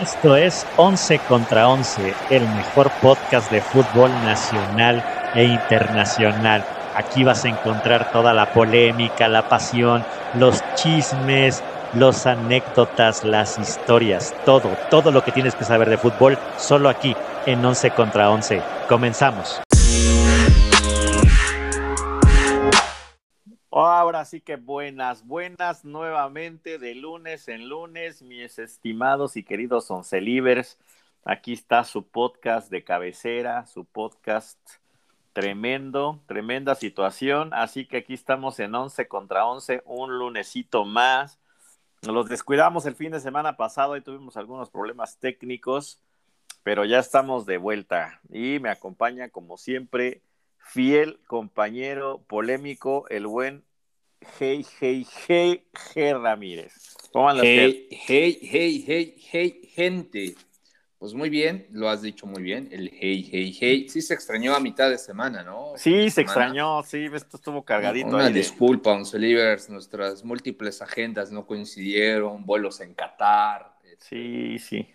Esto es 11 contra 11, el mejor podcast de fútbol nacional e internacional. Aquí vas a encontrar toda la polémica, la pasión, los chismes, los anécdotas, las historias, todo, todo lo que tienes que saber de fútbol, solo aquí en 11 contra 11. Comenzamos. Ahora sí que buenas, buenas nuevamente de lunes en lunes, mis estimados y queridos oncelivers. Aquí está su podcast de cabecera, su podcast tremendo, tremenda situación. Así que aquí estamos en 11 contra 11, un lunesito más. Los descuidamos el fin de semana pasado y tuvimos algunos problemas técnicos, pero ya estamos de vuelta y me acompaña como siempre fiel compañero polémico, el buen Hey, hey, hey, hey Ramírez. ¿Cómo andas? Hey, hey, hey, hey, hey, gente. Pues muy bien, lo has dicho muy bien, el hey, hey, hey. Sí se extrañó a mitad de semana, ¿no? Sí, se extrañó, sí, esto estuvo cargadito. Una disculpa, Oncelivers, nuestras múltiples agendas no coincidieron, vuelos en Qatar. Sí, este, sí.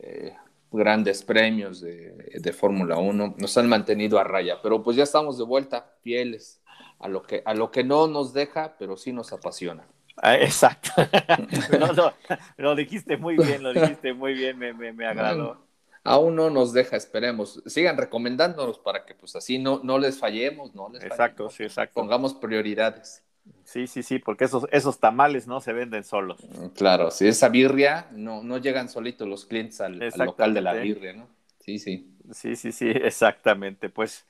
Eh, grandes premios de, de Fórmula 1, nos han mantenido a raya, pero pues ya estamos de vuelta, fieles a lo que, a lo que no nos deja, pero sí nos apasiona. Ah, exacto. lo dijiste muy bien, lo dijiste muy bien, me, me, me agradó. aún no nos deja, esperemos. Sigan recomendándonos para que pues así no, no les fallemos, ¿no? Les exacto, sí, exacto. Pongamos prioridades. Sí, sí, sí, porque esos, esos tamales no se venden solos. Mm, claro, si esa birria, no, no llegan solitos los clientes al, al local de la birria, ¿no? Sí, sí. Sí, sí, sí, exactamente. Pues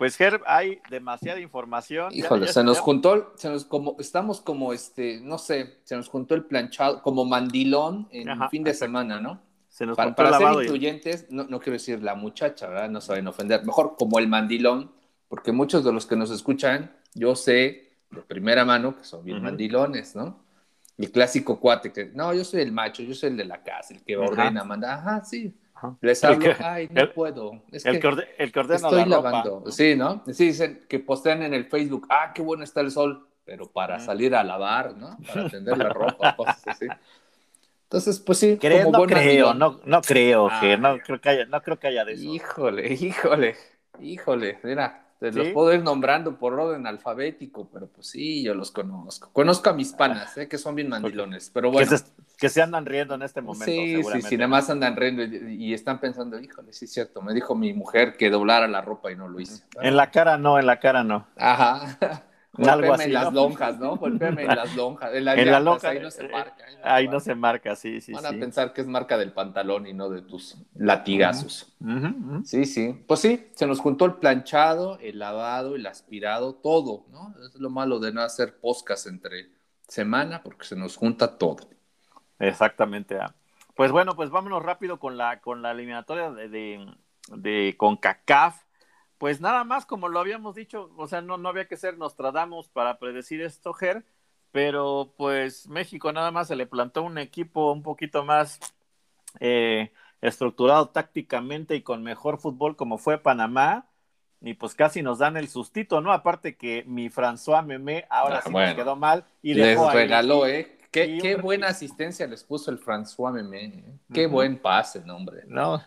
pues Herb, hay demasiada información. Híjole, se nos juntó, se nos como, estamos como este, no sé, se nos juntó el planchado, como mandilón en fin de semana, ¿no? Se nos para, para ser incluyentes, no, no, quiero decir la muchacha, ¿verdad? No saben ofender. Mejor como el mandilón, porque muchos de los que nos escuchan, yo sé de primera mano que son bien mandilones, ¿no? El clásico cuate que, no, yo soy el macho, yo soy el de la casa, el que ordena, manda, ajá, sí, les hablo, ay, no puedo. Es el, que, el que ordena estoy lavando. Sí, ¿no? Sí, dicen que postean en el Facebook, ah, qué bueno está el sol, pero para salir a lavar, ¿no? Para tender la ropa, cosas así. Entonces, pues sí. Creo, no creo, no, no creo que, no creo que haya, no creo que haya de eso. Híjole, híjole, híjole, mira, te los puedo ir nombrando por orden alfabético, pero pues sí, yo los conozco. Conozco a mis panas, ¿eh? que son bien mandilones, pero bueno. Que se, andan riendo en este momento. Sí, sí, sí, nada más andan riendo y, están pensando, híjole, sí es cierto, me dijo mi mujer que doblara la ropa y no lo hice. En la cara no, en la cara no. Ajá. Algo así, en las lonjas, ¿no? Golpéame en las lonjas. En, la lonja, ahí no se marca. Ahí no, se marca, sí, sí. Van a pensar que es marca del pantalón y no de tus latigazos. Sí, sí. Pues sí, se nos juntó el planchado, el lavado, el aspirado, todo, ¿no? Es lo malo de no hacer podcast entre semana porque se nos junta todo. Exactamente. Ah. Pues bueno, pues vámonos rápido con la, con la eliminatoria de, de, de CONCACAF pues nada más como lo habíamos dicho, o sea, no, no había que ser Nostradamus para predecir esto, Ger, pero pues México nada más se le plantó un equipo un poquito más eh, estructurado tácticamente y con mejor fútbol como fue Panamá, y pues casi nos dan el sustito, ¿no? Aparte que mi François Memé ahora ah, sí nos quedó mal y les regaló, ¿eh? Qué, buena asistencia les puso el François Memé, ¿eh? Qué buen pase, hombre. No,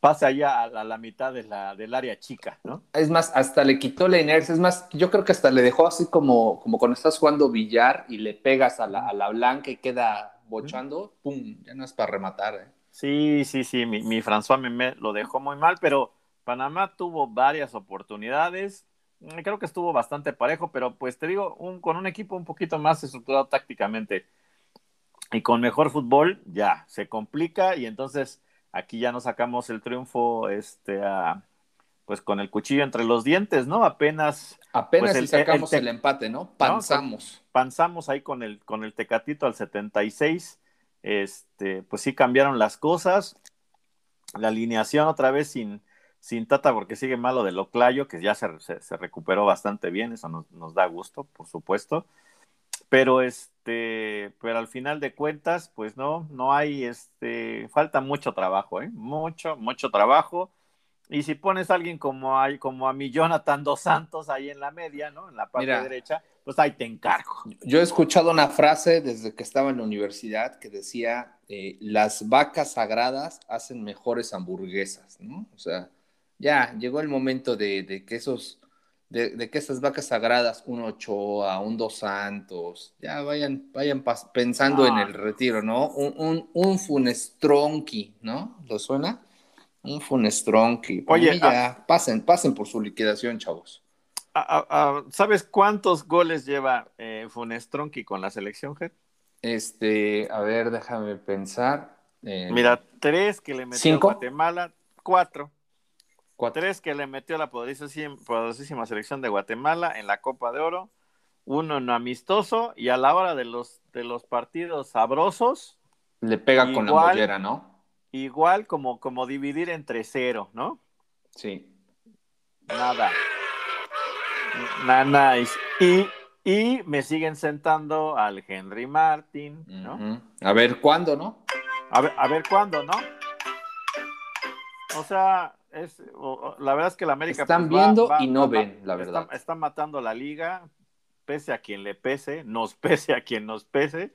pasa allá a la, mitad de la, del área chica, ¿no? Es más, hasta le quitó la inercia, es más, yo creo que hasta le dejó así como, como cuando estás jugando billar y le pegas a la, a la blanca y queda bochando, ¡pum! Ya no es para rematar, ¿eh? Sí, sí, sí, mi, mi François me, lo dejó muy mal, pero Panamá tuvo varias oportunidades, mm, creo que estuvo bastante parejo, pero pues te digo, un, con un equipo un poquito más estructurado tácticamente y con mejor fútbol, ya, se complica y entonces Aquí ya nos sacamos el triunfo, este, pues con el cuchillo entre los dientes, ¿no? Apenas. Apenas pues, sacamos el, empate, ¿no? Panzamos. Panzamos ahí con el, con el Tecatito al 76. Este, pues sí cambiaron las cosas. La alineación otra vez sin, sin Tata porque sigue malo de Loclayo, que ya se, se, recuperó bastante bien, eso nos, nos, da gusto, por supuesto. Pero este, pero al final de cuentas, pues no, no hay, este, falta mucho trabajo, ¿eh? Mucho, mucho trabajo. Y si pones a alguien como, hay, como a mi Jonathan Dos Santos ahí en la media, ¿no? En la parte derecha, pues ahí te encargo. Yo he escuchado una frase desde que estaba en la universidad que decía, eh, las vacas sagradas hacen mejores hamburguesas, ¿no? O sea, ya llegó el momento de, que esos, de, que esas vacas sagradas, un Ochoa, un Dos Santos, ya vayan, vayan pensando en el retiro, ¿no? Un, un, un Funestronqui, ¿no? ¿Lo suena? Un Funestronqui. Oye, ya, ah, pasen, pasen por su liquidación, chavos. Ah, ah, ¿Sabes cuántos goles lleva eh, Funestronqui con la selección, Jet? Este, a ver, déjame pensar. Mira, tres que le metió a Guatemala, cuatro. Tres que le metió a la poderosísima, selección de Guatemala en la Copa de Oro. Uno no amistoso y a la hora de los, de los partidos sabrosos. Le pega con la mollera, ¿no? igual como, como dividir entre cero, ¿no? Sí. Nada. Nada nice. Y, y me siguen sentando al Henry Martin, ¿no? A ver cuándo, ¿no? A ver, a ver cuándo, ¿no? O sea, es, la verdad es que la América. Están pues, viendo y no ven, la verdad. Está, matando la liga, pese a quien le pese, nos pese a quien nos pese.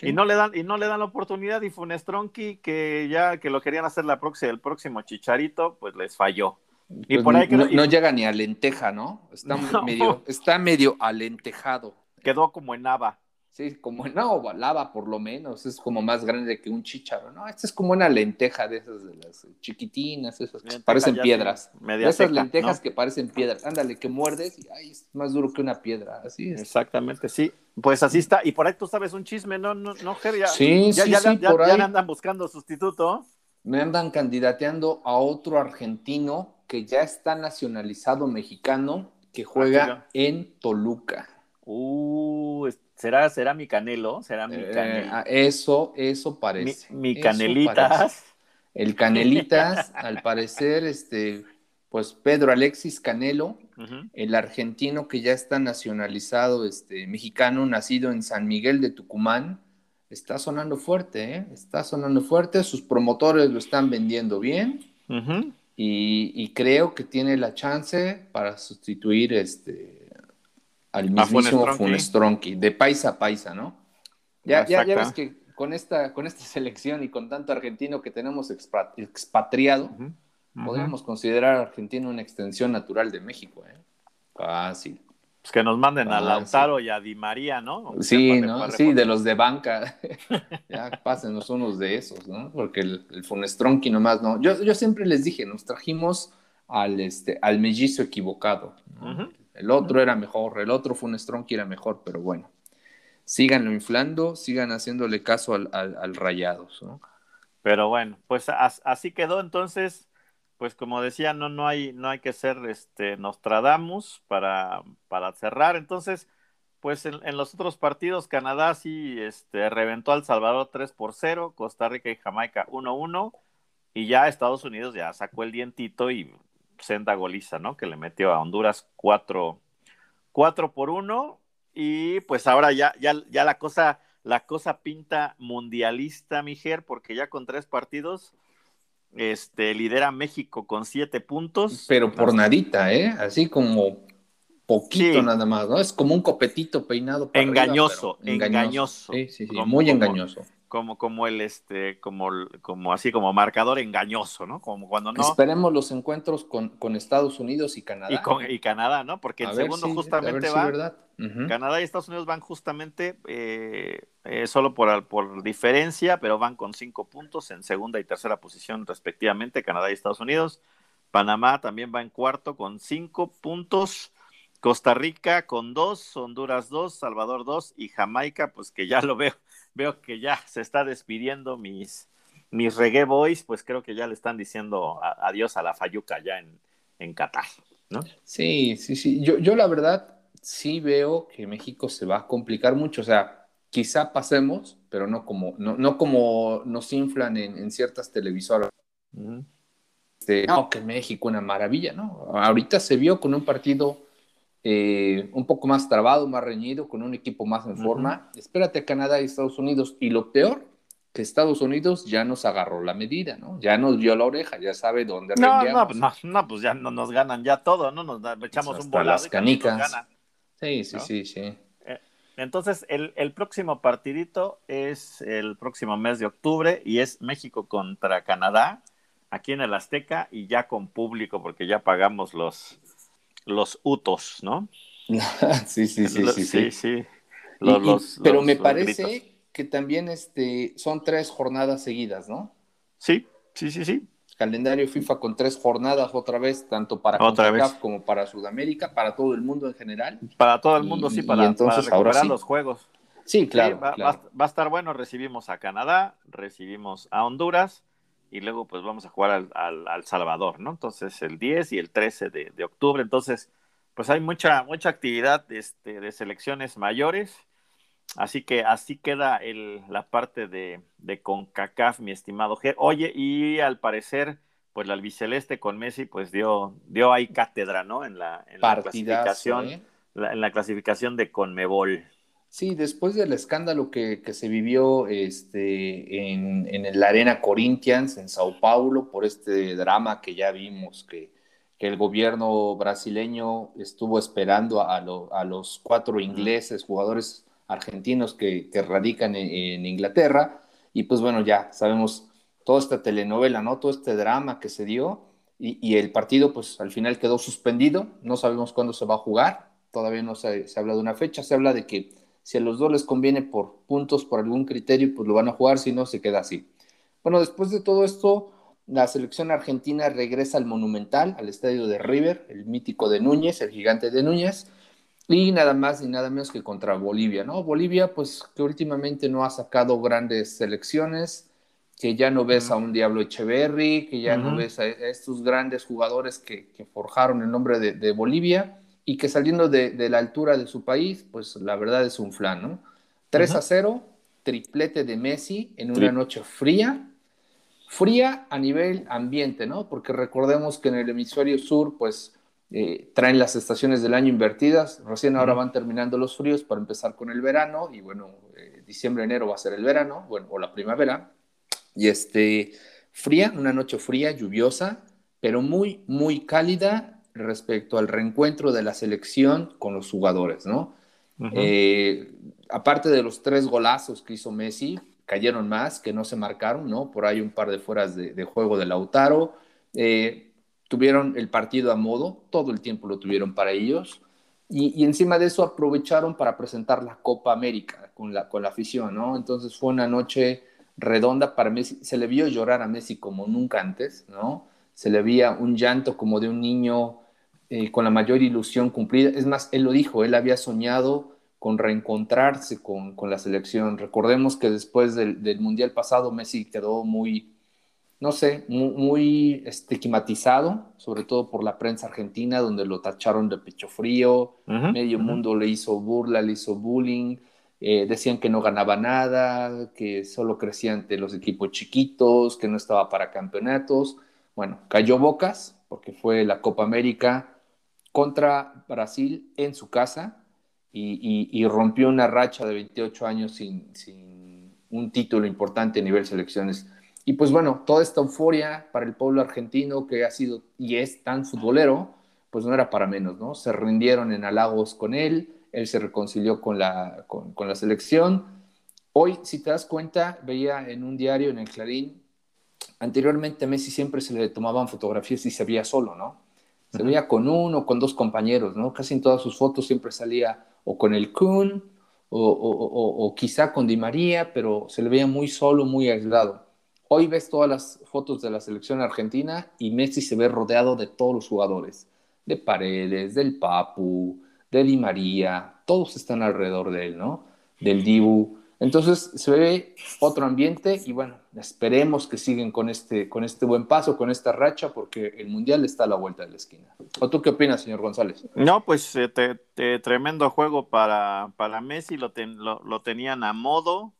Y no le dan, y no le dan la oportunidad, y Funestronqui, que ya que lo querían hacer la próxima, el próximo chicharito, pues les falló. Y pues por ahí no, llega ni a lenteja, ¿no? Está medio, está medio alentejado. Quedó como en Nava. Sí, como no, lava por lo menos, es como más grande que un chícharo, ¿no? Esta es como una lenteja de esas de las chiquitinas, esas que parecen piedras. esas lentejas que parecen piedras. Ándale, que muerdes y ay, es más duro que una piedra, así es. Exactamente, sí. Pues así está. Y por ahí tú sabes un chisme, ¿no, no, no Ya, sí, ya, sí, ya, sí, por ahí. andan buscando sustituto. Me andan candidateando a otro argentino que ya está nacionalizado mexicano que juega ah, en Toluca. Uh, ¿Será, será mi canelo? ¿Será mi eh, ah, eso, eso parece. Mi, canelitas. El canelitas, al parecer, este, pues Pedro Alexis Canelo, el argentino que ya está nacionalizado, este, mexicano, nacido en San Miguel de Tucumán, está sonando fuerte, ¿eh? Está sonando fuerte, sus promotores lo están vendiendo bien. y, y, creo que tiene la chance para sustituir este al mismísimo Funestronqui, de paisa a paisa, ¿no? Ya, ya, ya, ves que con esta, con esta selección y con tanto argentino que tenemos expatriado, podríamos considerar a Argentina una extensión natural de México, ¿eh? Fácil. Pues que nos manden a Lautaro y a Di María, ¿no? sí, ¿no? Sí, de los de banca. ya pásenos unos de esos, ¿no? Porque el, el Funestronqui nomás no. Yo, yo siempre les dije, nos trajimos al, este, al mellizo equivocado. ¿no? El otro era mejor, el otro fue un Strong era mejor, pero bueno. Síganlo inflando, sigan haciéndole caso al, al, Rayados, ¿no? Pero bueno, pues así quedó entonces, pues como decía, no, no, hay, no hay que ser este, Nostradamus para, para cerrar. Entonces, pues en, los otros partidos, Canadá sí este, reventó al Salvador 3 por 0, Costa Rica y Jamaica 1-1, y ya Estados Unidos ya sacó el dientito y senda goliza, ¿no? Que le metió a Honduras cuatro, cuatro por uno. Y pues ahora ya, ya, ya la cosa, la cosa pinta mundialista, Mijer, porque ya con tres partidos, este, lidera México con siete puntos. Pero por nadita, ¿eh? Así como poquito nada más, ¿no? Es como un copetito peinado. engañoso, engañoso, Sí, sí, sí, muy engañoso como, como el este, como, como así como marcador engañoso, ¿no? Como cuando no. Esperemos los encuentros con, con Estados Unidos y Canadá. Y, con, y Canadá, ¿no? Porque el segundo justamente va. verdad. Canadá y Estados Unidos van justamente eh, eh, solo por, por diferencia, pero van con cinco puntos en segunda y tercera posición respectivamente, Canadá y Estados Unidos. Panamá también va en cuarto con cinco puntos. Costa Rica con dos, Honduras dos, Salvador dos y Jamaica, pues que ya lo veo veo que ya se está despidiendo mis, mis reggae boys, pues creo que ya le están diciendo adiós a la Fayuca ya en, en Qatar, ¿no? Sí, sí, sí. Yo, yo la verdad sí veo que México se va a complicar mucho. O sea, quizá pasemos, pero no como, no, no como nos inflan en, ciertas televisoras. Este, no, que México una maravilla, ¿no? Ahorita se vio con un partido eh, un poco más trabado, más reñido, con un equipo más en forma. Espérate a Canadá y Estados Unidos. Y lo peor que Estados Unidos ya nos agarró la medida, ¿no? Ya nos dio la oreja, ya sabe dónde no, no, pues, no, no, pues ya no nos ganan ya todo, ¿no? Nos echamos un volado las canicas. Sí, sí, sí, sí. Eh, entonces, el, el, próximo partidito es el próximo mes de octubre y es México contra Canadá, aquí en el Azteca y ya con público, porque ya pagamos los, los UTOS, ¿no? sí, sí, sí, sí, sí. sí, pero me parece que también este, son tres jornadas seguidas, ¿no? Sí, sí, sí, sí. Calendario FIFA con tres jornadas otra vez, tanto para CONCACAF como para Sudamérica, para todo el mundo en general. Para todo el mundo, sí, para, entonces, recuperar los juegos. Sí, claro, va, a estar bueno, recibimos a Canadá, recibimos a Honduras y luego pues vamos a jugar al, Salvador, ¿no? Entonces el 10 y el 13 de, de, octubre, entonces pues hay mucha, mucha actividad este, de selecciones mayores Así que así queda el, la parte de, de CONCACAF, mi estimado Ger. Oye, y al parecer, pues la albiceleste con Messi, pues dio, dio ahí cátedra, ¿no? En la, en la clasificación, ¿eh? en la clasificación de Conmebol. Sí, después del escándalo que, que se vivió este, en, en la Arena Corinthians, en Sao Paulo, por este drama que ya vimos que, que el gobierno brasileño estuvo esperando a, a los cuatro ingleses, jugadores argentinos que, radican en, Inglaterra. Y pues bueno, ya sabemos toda esta telenovela, ¿no? Todo este drama que se dio. Y, el partido, pues al final quedó suspendido. No sabemos cuándo se va a jugar. Todavía no se, se habla de una fecha. Se habla de que si a los dos les conviene por puntos, por algún criterio, pues lo van a jugar. Si no, se queda así. Bueno, después de todo esto, la selección argentina regresa al Monumental, al estadio de River, el mítico de Núñez, el gigante de Núñez y nada más ni nada menos que contra Bolivia, ¿no? Bolivia, pues que últimamente no ha sacado grandes selecciones, que ya no ves a un Diablo Echeverry, que ya no ves a estos grandes jugadores que, forjaron el nombre de, Bolivia y que saliendo de, la altura de su país, pues la verdad es un flan, ¿no? 3 a 0, triplete de Messi en una noche fría, fría a nivel ambiente, ¿no? Porque recordemos que en el hemisferio sur, pues eh, traen las estaciones del año invertidas, recién ahora van terminando los fríos para empezar con el verano, y bueno, eh, diciembre, enero va a ser el verano, bueno, o la primavera, y este, fría, una noche fría, lluviosa, pero muy, muy cálida respecto al reencuentro de la selección con los jugadores, ¿no? Eh, aparte de los tres golazos que hizo Messi, cayeron más que no se marcaron, ¿no? Por ahí un par de fueras de, de juego de Lautaro. Eh, tuvieron el partido a modo, todo el tiempo lo tuvieron para ellos, y, encima de eso aprovecharon para presentar la Copa América con la, con la afición, ¿no? Entonces fue una noche redonda para Messi, se le vio llorar a Messi como nunca antes, ¿no? Se le veía un llanto como de un niño eh, con la mayor ilusión cumplida, es más, él lo dijo, él había soñado con reencontrarse con, con la selección. Recordemos que después del, del Mundial pasado Messi quedó muy no sé, muy, estigmatizado, sobre todo por la prensa argentina, donde lo tacharon de pecho frío, medio mundo le hizo burla, le hizo bullying, eh, decían que no ganaba nada, que solo crecía ante los equipos chiquitos, que no estaba para campeonatos. Bueno, cayó bocas porque fue la Copa América contra Brasil en su casa y, rompió una racha de 28 años sin, un título importante a nivel selecciones y pues bueno, toda esta euforia para el pueblo argentino que ha sido y es tan futbolero, pues no era para menos, ¿no? Se rindieron en halagos con él, él se reconcilió con la, con, la selección. Hoy, si te das cuenta, veía en un diario, en el Clarín, anteriormente a Messi siempre se le tomaban fotografías y se veía solo, ¿no? Se veía con uno o con dos compañeros, ¿no? Casi en todas sus fotos siempre salía o con el Kun o, o, o quizá con Di María, pero se le veía muy solo, muy aislado. Hoy ves todas las fotos de la selección argentina y Messi se ve rodeado de todos los jugadores, de Paredes, del Papu, de Di María, todos están alrededor de él, ¿no? Del Dibu. Entonces se ve otro ambiente y bueno, esperemos que siguen con este, con este buen paso, con esta racha, porque el Mundial está a la vuelta de la esquina. ¿O tú qué opinas, señor González? No, pues eh, tremendo juego para, para Messi, lo, lo tenían a modo,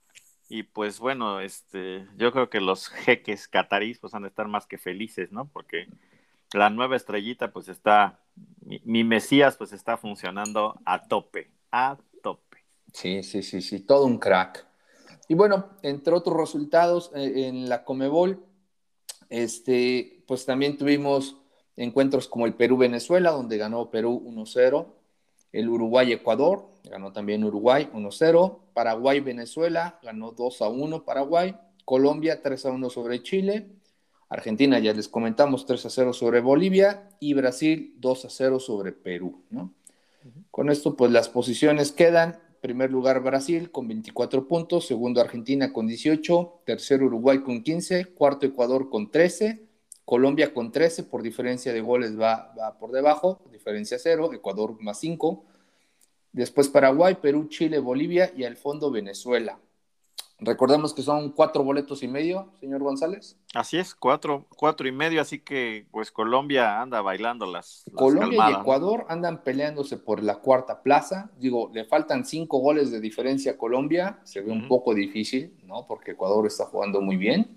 y pues bueno, este, yo creo que los jeques catarís pues han estar más que felices, ¿no? Porque la nueva estrellita pues está, mi, Mesías pues está funcionando a tope, a. Sí, sí, sí, sí, todo un crack. Y bueno, entre otros resultados eh, en la Comebol, este, pues también tuvimos encuentros como el Perú-Venezuela, donde ganó Perú 1-0, el Uruguay-Ecuador, ganó también Uruguay 1-0, Paraguay-Venezuela, ganó 2-1 Paraguay, Colombia 3-1 sobre Chile, Argentina ya les comentamos 3-0 sobre Bolivia y Brasil 2-0 sobre Perú, ¿no? Con esto, pues las posiciones quedan. Primer lugar Brasil con 24 puntos, segundo Argentina con 18, tercero Uruguay con 15, cuarto Ecuador con 13, Colombia con 13, por diferencia de goles va, va por debajo, diferencia cero, Ecuador más 5. Después Paraguay, Perú, Chile, Bolivia y al fondo Venezuela. Recordemos que son cuatro boletos y medio, señor González. Así es, cuatro, cuatro y medio, así que pues Colombia anda bailando las. Colombia y Ecuador andan peleándose por la cuarta plaza. Digo, le faltan cinco goles de diferencia a Colombia, se ve un poco difícil, ¿no? Porque Ecuador está jugando muy bien.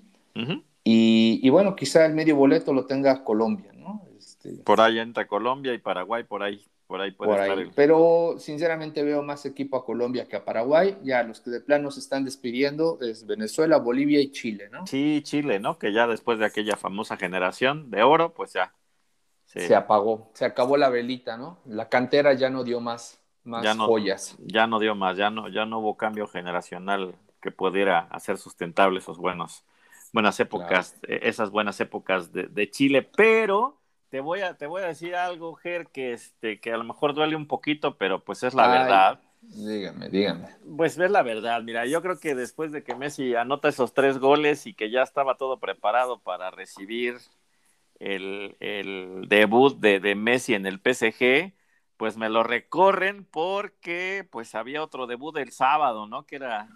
y, y, bueno, quizá el medio boleto lo tenga Colombia, ¿no? Este... Por ahí entra Colombia y Paraguay, por ahí por ahí puede estar Pero sinceramente veo más equipo a Colombia que a Paraguay. Ya los que de plano se están despidiendo es Venezuela, Bolivia y Chile, ¿no? Sí, Chile, ¿no? Que ya después de aquella famosa generación de oro, pues ya. Se apagó, se acabó la velita, ¿no? La cantera ya no dio más, más ya no, joyas. Ya no dio más, ya no, ya no hubo cambio generacional que pudiera hacer sustentable esos buenos, buenas épocas, eh, esas buenas épocas de, de Chile, pero te voy a, te voy a decir algo, Ger, que, este, que a lo mejor duele un poquito, pero pues es la verdad. Dígame, dígame. Pues ves la verdad, mira, yo creo que después de que Messi anota esos tres goles y que ya estaba todo preparado para recibir el, el debut de, de Messi en el PSG, pues me lo recorren porque pues había otro debut del sábado, ¿no? Que era,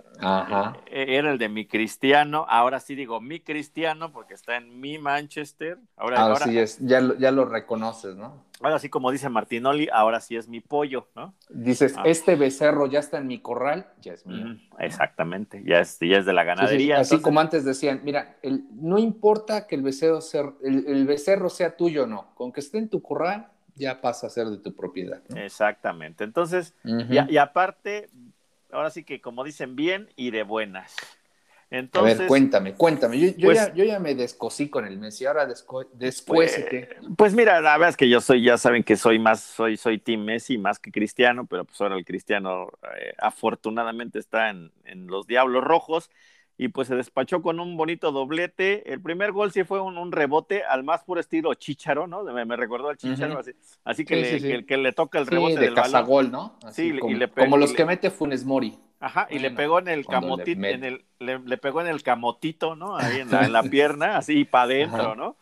eh, era el de mi cristiano, ahora sí digo mi cristiano porque está en mi Manchester. Ahora, ahora sí es, ya, ya lo reconoces, ¿no? Ahora sí, como dice Martinoli, ahora sí es mi pollo, ¿no? Dices, ah. este becerro ya está en mi corral, ya es mío. exactamente, ya es, ya es de la ganadería. así como antes decían, mira, el, no importa que el becerro, sea, el, el becerro sea tuyo o no, con que esté en tu corral, ya pasa a ser de tu propiedad. Exactamente. Entonces, y, aparte, ahora sí que como dicen bien y de buenas. Entonces, a ver, cuéntame, cuéntame. Yo, pues ya, me descosí con el Messi, ahora después pues, pues, mira, la verdad es que yo soy, ya saben que soy más, soy, soy Team Messi más que Cristiano, pero pues ahora el Cristiano eh, afortunadamente está en, en los Diablos Rojos y pues se despachó con un bonito doblete. El primer gol sí fue un, rebote al más puro estilo Chicharo, ¿no? Me, recordó al Chicharo, así, que, le, Que, le toca el rebote de del Cazagol, ¿no? sí, como, y le como los que mete Funes Mori. Ajá, y le pegó en el camotito, en el, le, pegó en el camotito, ¿no? Ahí en la, pierna, así para adentro, ¿no?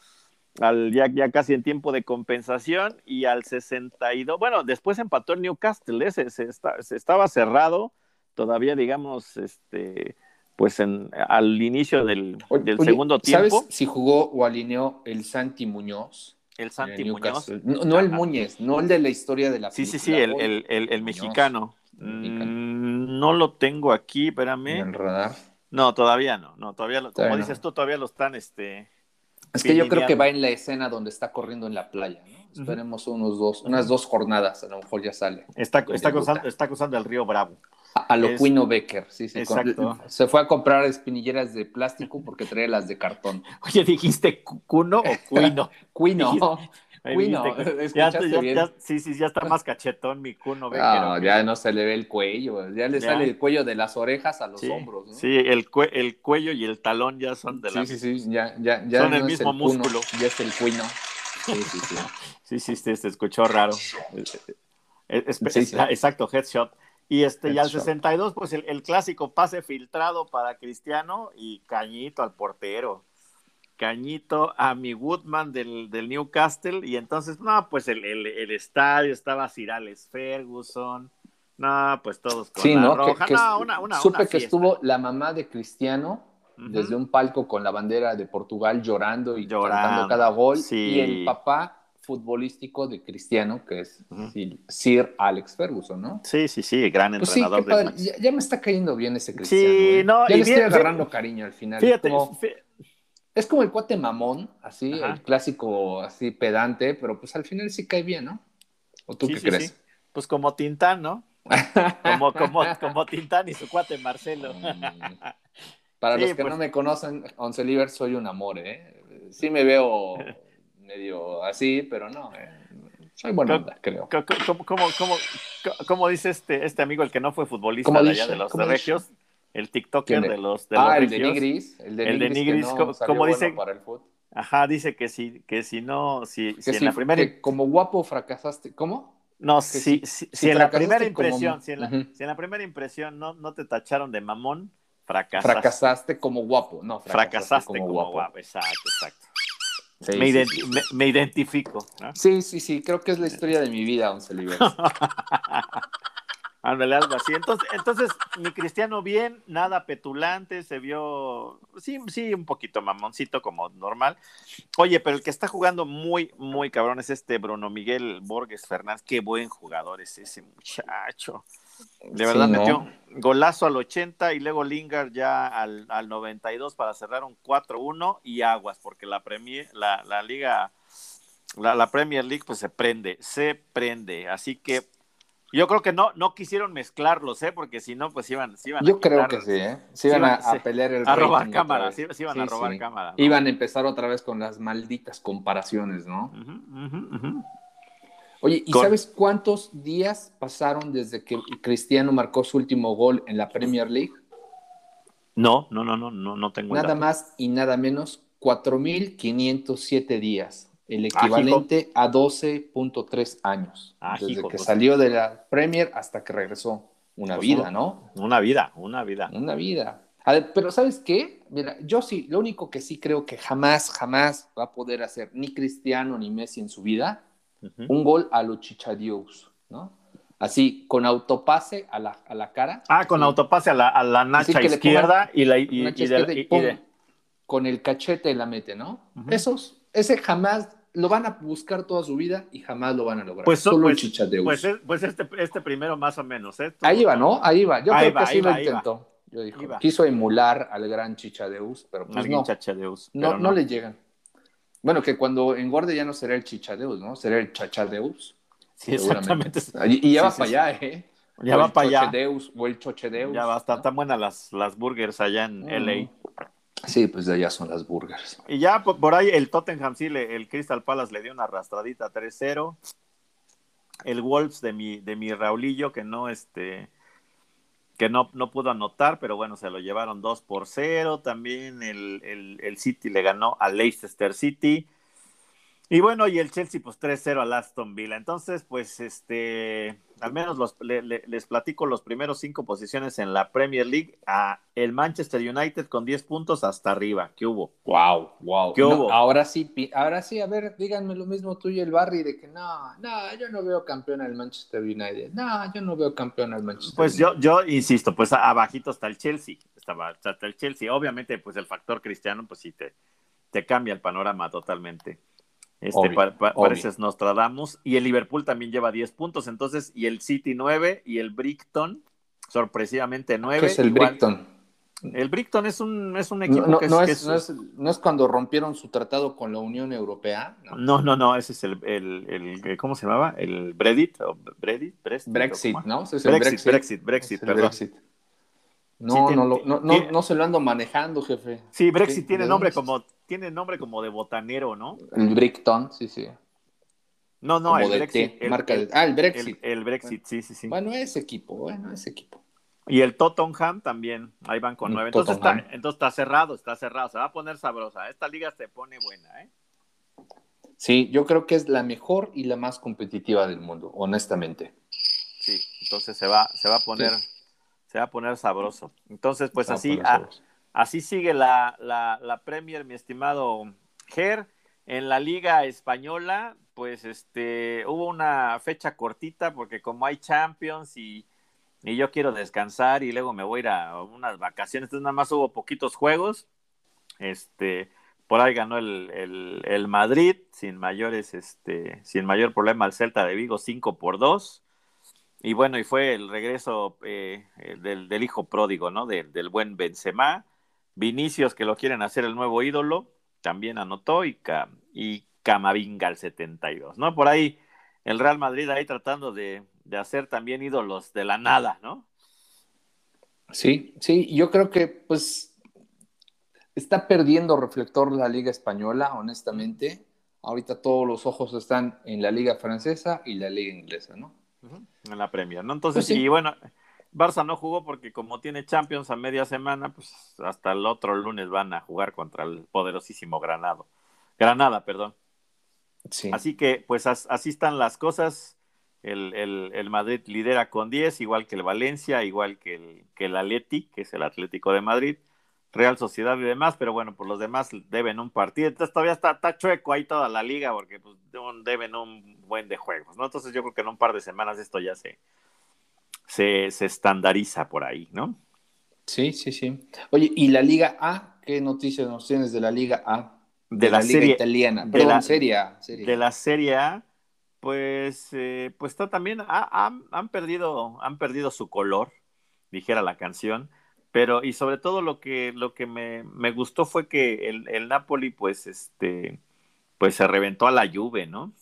Al, ya, ya casi en tiempo de compensación y al 62, bueno, después empató el Newcastle, ¿eh? se, se, se estaba cerrado, todavía digamos, este, pues en, al inicio del, segundo tiempo. ¿Sabes si jugó o alineó el Santi Muñoz? El Santi Muñoz. No, el Muñez, no el de la historia de la Sí, sí, sí, el, el, mexicano. Mm, no lo tengo aquí, espérame. ¿En el radar? No, todavía no, no, todavía lo, como dices tú, todavía lo están, este... Es que yo creo que va en la escena donde está corriendo en la playa, ¿no? Esperemos unos dos, unas dos jornadas, a lo mejor ya sale. Está, está, cruzando, está cruzando el río Bravo. A lo Becker, sí, sí. Exacto. se fue a comprar espinilleras de plástico porque trae las de cartón. Oye, ¿dijiste cuno o cuino? cuino. Cuino, ya, ya, sí, sí, ya está más cachetón mi cuno. Becker. No, ya no se le ve el cuello, ya le sale el cuello de las orejas a los hombros. ¿no? Sí, el, el cuello y el talón ya son de la. Sí, sí, sí, ya, ya, ya son el mismo músculo. ya es el cuino. Sí, sí, sí. sí, sí, sí, se escuchó raro. exacto, headshot. Y, este, y al 62, pues el, clásico pase filtrado para Cristiano y Cañito al portero. Cañito a mi Woodman del, del Newcastle. Y entonces, no, pues el, el, estadio estaba Cirales Ferguson. No, pues todos con sí, la ¿no? roja. no, una, una, supe que estuvo la mamá de Cristiano desde un palco con la bandera de Portugal llorando y llorando cada gol. Y el papá futbolístico de Cristiano, que es Sir Alex Ferguson, ¿no? Sí, sí, sí, gran pues entrenador. ya, me está cayendo bien ese Cristiano. Sí, ¿eh? no, ya le estoy agarrando cariño al final. Fíjate, es como, el cuate mamón, así, el clásico así pedante, pero pues al final sí cae bien, ¿no? ¿O tú qué crees? Pues como Tintán, ¿no? como, como, como Tintán y su cuate Marcelo. Para los que no me conocen, Once Liver soy un amor, ¿eh? Sí me veo medio así, pero no, ¿eh? soy buena onda, creo. ¿Cómo, dice este, este amigo, el que no fue futbolista de allá de los Regios? El TikToker de los, de ah, el de Nigris. El de Nigris, como dice? Ajá, dice que si, que si no, si, si en la primera... como guapo fracasaste, ¿cómo? No, si, si, en la primera impresión, si, en la, si en la primera impresión no, no te tacharon de mamón, fracasaste. Fracasaste como guapo, no, fracasaste, como, guapo. Exacto, exacto. Me, identifico. Sí, sí, sí, creo que es la historia de mi vida, Once Ándale, algo así. Entonces, entonces, mi cristiano bien, nada petulante, se vio, sí, sí, un poquito mamoncito como normal. Oye, pero el que está jugando muy, muy cabrón es este Bruno Miguel Borges Fernández. Qué buen jugador es ese muchacho. De verdad metió golazo al 80 y luego Lingard ya al, al 92 para cerrar un 4-1 y aguas, porque la, premier, la, la liga, la, la Premier League pues se prende, se prende. Así que yo creo que no, no quisieron mezclarlos, ¿eh? Porque si no, pues iban, iban Yo creo que sí, ¿eh? Se iban, a, pelear el A robar cámaras, sí, iban a robar cámaras. Iban a empezar otra vez con las malditas comparaciones, ¿no? Oye, ¿y sabes cuántos días pasaron desde que Cristiano marcó su último gol en la Premier League? No, no, no, no, no, no tengo Nada más y nada menos, 4.507 días, el equivalente a 12.3 años. Ah, desde que salió de la Premier hasta que regresó. Una pues vida, ¿no? Una vida, una vida. Una vida. pero ¿sabes qué? Mira, yo sí, lo único que sí creo que jamás, jamás va a poder hacer ni Cristiano ni Messi en su vida un gol a los chichadios, ¿no? Así, con autopase a la, a la cara. Ah, con autopase a la, a la nacha izquierda y la y, con el cachete la mete, ¿no? Esos, ese jamás lo van a buscar toda su vida y jamás lo van a lograr. Pues, Solo pues, el Pues, pues este, este primero más o menos. ¿eh? Ahí va, ¿no? Ahí va. Yo creo que sí lo intentó. Yo dijo, quiso emular al gran Chichadeus, pero pues no, no, no le llegan. Bueno, que cuando engorde ya no será el chichadeus, ¿no? Será el chachadeus. Sí, exactamente. Y, ya va para allá, ¿eh? Ya va para allá. O el chochedeus. Ya va, están tan buenas las, las burgers allá en mm. LA. Sí, pues de allá son las burgers. Y ya por, ahí el Tottenham, sí, el Crystal Palace le dio una arrastradita 3-0. El Wolves de mi, de mi Raulillo, que no, este, que no, no pudo anotar, pero bueno, se lo llevaron 2 por 0. También el, el, City le ganó al Leicester City. Y bueno, y el Chelsea pues 3-0 al Aston Villa. Entonces, pues este, al menos los, les platico los primeros cinco posiciones en la Premier League. A el Manchester United con 10 puntos hasta arriba. ¿Qué hubo? Wow, wow. ¿Qué hubo? Ahora sí, ahora sí, a ver, díganme lo mismo tú y el Barry de que no, no, yo no veo campeón al Manchester United. No, yo no veo campeón al Manchester Pues yo, yo insisto, pues abajito está el Chelsea. Estaba, está el Chelsea. Obviamente, pues el factor cristiano, pues sí te, te cambia el panorama totalmente. Este, pareces Nostradamus. Y el Liverpool también lleva 10 puntos, entonces, y el City 9 y el Brighton, sorpresivamente 9. ¿Qué es el Brighton? El Brighton es un, es un equipo no, que, no, es, no, es, cuando rompieron su tratado con la Unión Europea. No, no, no, ese es el, el, ¿cómo se llamaba? El Brexit, Brexit, Brexit, ¿no? Es el Brexit, Brexit, Brexit, Brexit, No, no, no, no, no, se lo ando manejando, jefe. Sí, Brexit tiene nombre como tiene nombre como de botanero, ¿no? El Brickton, sí, sí. No, no, el Brexit. ah, el Brexit. El, Brexit, sí, sí, sí. Bueno, ese equipo, bueno, ese equipo. Y el Tottenham también, ahí van con nueve. Entonces está, entonces está cerrado, está cerrado. Se va a poner sabrosa. Esta liga se pone buena, ¿eh? Sí, yo creo que es la mejor y la más competitiva del mundo, honestamente. Sí, entonces se va, se va a poner, se va a poner sabroso. Entonces, pues así, a, Así sigue la, la, Premier, mi estimado Ger. En la Liga Española, pues este, hubo una fecha cortita porque como hay Champions y, yo quiero descansar y luego me voy a ir a unas vacaciones, entonces nada más hubo poquitos juegos. Este, por ahí ganó el, Madrid sin mayores, este, sin mayor problema el Celta de Vigo 5 por 2. Y bueno, y fue el regreso eh, del, del, hijo pródigo, ¿no? del buen Benzema Vinicius, que lo quieren hacer el nuevo ídolo, también anotó y, y Camavinga al 72, ¿no? Por ahí el Real Madrid ahí tratando de, de hacer también ídolos de la nada, ¿no? Sí, sí, yo creo que pues está perdiendo reflector la liga española, honestamente. Ahorita todos los ojos están en la liga francesa y la liga inglesa, ¿no? En la Premier, ¿no? Entonces, pues y bueno, Barça no jugó porque como tiene Champions a media semana, pues hasta el otro lunes van a jugar contra el poderosísimo Granado. Granada, perdón. Sí. Así que, pues así están las cosas. El, el, Madrid lidera con 10, igual que el Valencia, igual que el, que el Atleti, que es el Atlético de Madrid. Real Sociedad y demás, pero bueno, pues los demás deben un partido. Entonces todavía está, chueco ahí toda la liga porque pues, deben un buen de juegos, ¿no? Entonces yo creo que en un par de semanas esto ya se, se, se estandariza por ahí, ¿no? Sí, sí, sí. Oye, ¿y la Liga A? ¿Qué noticias nos tienes de la Liga A? De, la, serie italiana, de la, serie A. De la Serie A, pues, eh, pues está también, han, perdido, han perdido su color, dijera la canción pero, y sobre todo lo que, lo que me, me gustó fue que el, el, Napoli, pues, este, pues se reventó a la Juve, ¿no?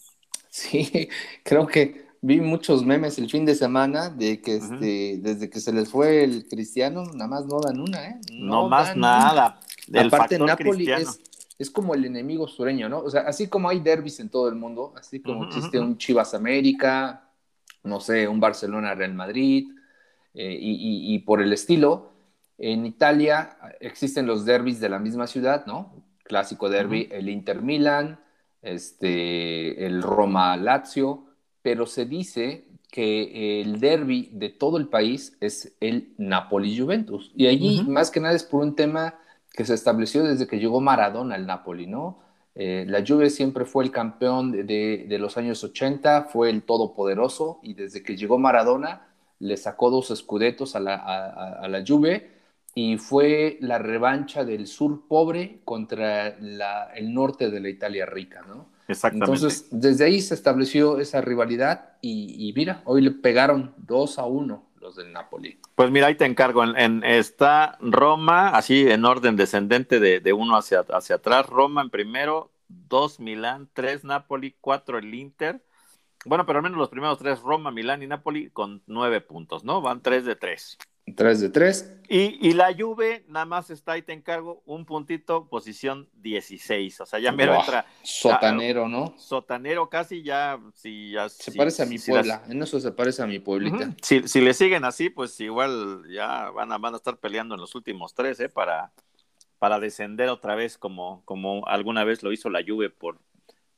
Sí, creo que vi muchos memes el fin de semana de que este, desde que se les fue el cristiano, nada más no dan una, ¿eh? No, más nada. Del Aparte, Napoli es, es, como el enemigo sureño, ¿no? O sea, así como hay derbis en todo el mundo, así como existe un Chivas América, no sé, un Barcelona Real Madrid, eh, y, y, y por el estilo, en Italia existen los derbis de la misma ciudad, ¿no? Clásico derby, el Inter Milan, este, el Roma Lazio, pero se dice que el derby de todo el país es el Napoli Juventus. Y allí, más que nada, es por un tema que se estableció desde que llegó Maradona al Napoli, ¿no? Eh, la Juve siempre fue el campeón de, los años 80, fue el todopoderoso, y desde que llegó Maradona, le sacó dos escudetos a la, a la Juve y fue la revancha del sur pobre contra el norte de la Italia rica, ¿no? Exactamente. Entonces, desde ahí se estableció esa rivalidad y, mira, hoy le pegaron 2 a 1 los del Napoli. Pues mira, ahí te encargo, en, está Roma, así en orden descendente de, de uno hacia, hacia atrás, Roma en primero, 2 Milán, 3 Napoli, 4 el Inter. Bueno, pero al menos los primeros tres, Roma, Milán y Napoli, con nueve puntos, ¿no? Van 3 de 3. 3 de 3. Y, la Juve nada más está ahí, te encargo, un puntito, posición 16. O sea, ya me entra. Sotanero, ¿no? Sotanero casi ya. Si, ya se parece a mi Puebla. En eso se parece a mi pueblita. si, si, le siguen así, pues igual ya van a, van a estar peleando en los últimos tres, ¿eh? Para, para descender otra vez, como, como alguna vez lo hizo la Juve por,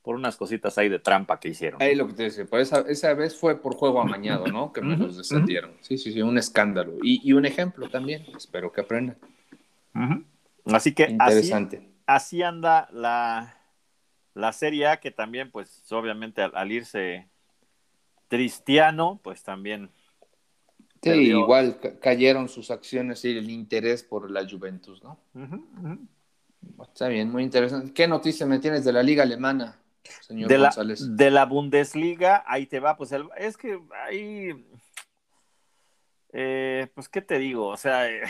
por unas cositas ahí de trampa que hicieron. Ahí lo que te decía, pues esa, esa vez fue por juego amañado, ¿no? Que me los descendieron. Sí, sí, sí, un escándalo. Y, un ejemplo también, espero que aprendan. Así que Interesante. Así, anda la, la Serie A, que también, pues, obviamente al, irse Cristiano, pues también. Sí, igual cayeron sus acciones y el interés por la Juventus, ¿no? Está bien, muy interesante. ¿Qué noticia me tienes de la liga alemana? De, la, de la Bundesliga, ahí te va, pues es que ahí, eh, pues, ¿qué te digo? O sea, eh,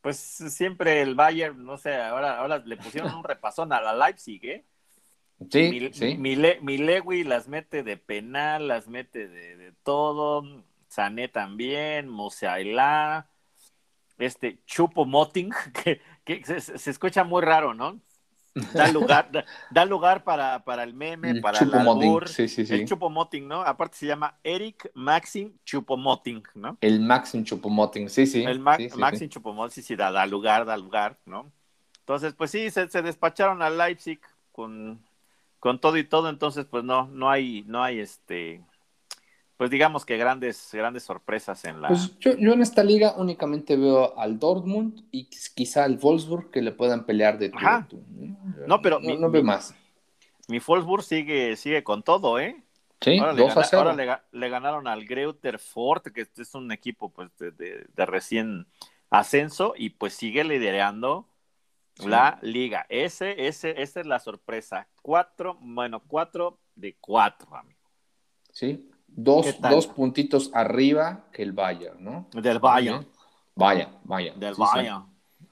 pues siempre el Bayern, no sé, ahora, ahora le pusieron un repasón a la Leipzig, ¿eh? Sí, mi, sí. Mi, las mete de penal, las mete de, todo, Sané también, Musiala, este Chupo Moting, que, que se, escucha muy raro, ¿no? Da lugar, da, lugar para, para, el meme, para el albur, sí, sí, sí. el chupomoting, ¿no? Aparte se llama Eric Maxim Chupomoting, ¿no? El Maxim Chupomoting, sí, sí. El Maxim Chupomoting, sí, sí, da, da, lugar, da lugar, ¿no? Entonces, pues sí, se, se despacharon a Leipzig con, con todo y todo, entonces, pues no, no hay, no hay este, pues digamos que grandes, grandes sorpresas en la. Pues yo, yo, en esta liga únicamente veo al Dortmund y quizá al Wolfsburg que le puedan pelear de tú, ¿no? pero no, no veo más. Mi Wolfsburg sigue, sigue con todo, ¿eh? Sí, ahora, le, ahora le, ganaron al Greuter Ford, que es un equipo pues de, de, recién ascenso, y pues sigue liderando la liga. Ese, ese, esa es la sorpresa. Cuatro, bueno, cuatro de cuatro, amigo. Sí, dos, dos puntitos arriba que el Bayern, ¿no? Del Bayern. Vaya, vaya. Del Bayern.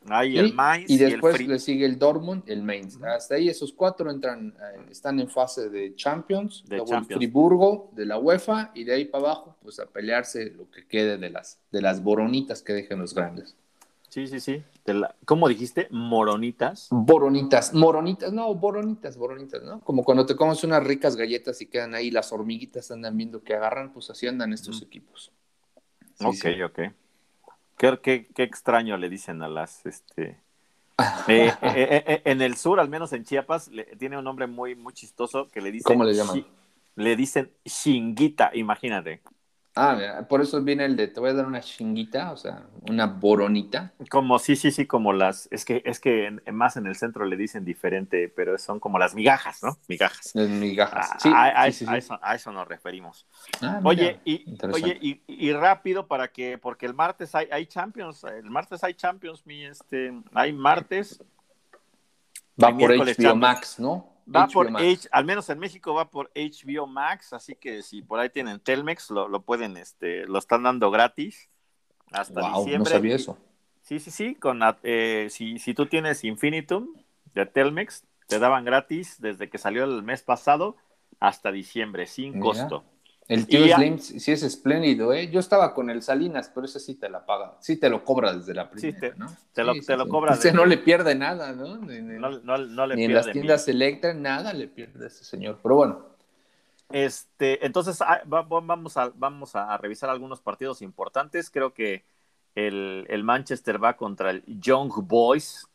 Hay el Mainz. Y después le sigue el Dortmund, el Mainz. Hasta ahí esos cuatro entran, eh, están en fase de Champions. De luego el Friburgo de la UEFA y de ahí para abajo, pues a pelearse lo que quede de las, de las boronitas que dejen los grandes. Sí, sí, sí. ¿Cómo dijiste? ¿Moronitas? Boronitas, moronitas, no, boronitas, boronitas, ¿no? Como cuando te comes unas ricas galletas y quedan ahí, las hormiguitas andan viendo que agarran, pues así andan estos equipos. ok, ok. Qué, extraño le dicen a las, este... Eh, eh, eh, en el sur, al menos en Chiapas, tiene un nombre muy, muy chistoso que le dicen... ¿Cómo le llaman? Le dicen chinguita, imagínate. Ah, por eso viene el de te voy a dar una chinguita, o sea, una boronita. Como sí, sí, sí, como las, es que, es que más en el centro le dicen diferente, pero son como las migajas, ¿no? Migajas. Las migajas. Ah, sí, a, eso, nos referimos. Ah, oye, y, oye y, rápido para que, porque el martes hay, hay Champions, el martes hay Champions, mi este, hay martes. Va por HBO Max, ¿no? Va por H, al menos en México va por HBO Max, así que si por ahí tienen Telmex, lo, pueden, este, lo están dando gratis hasta diciembre. No sabía eso. Sí, sí, sí, con, eh, si, si tú tienes Infinitum de Telmex, te daban gratis desde que salió el mes pasado hasta diciembre, sin costo. El tío Slim sí es espléndido, ¿eh? Yo estaba con el Salinas, pero ese sí te la paga. Sí te lo cobra desde la primera, te, ¿no? Te lo, te lo cobra. Ese no le pierde nada, ¿no? Ni, no, no, le ni en las tiendas Electra, nada le pierde ese señor. Pero bueno. Este, entonces, ah, vamos a, vamos a revisar algunos partidos importantes. Creo que el, el Manchester va contra el Young Boys,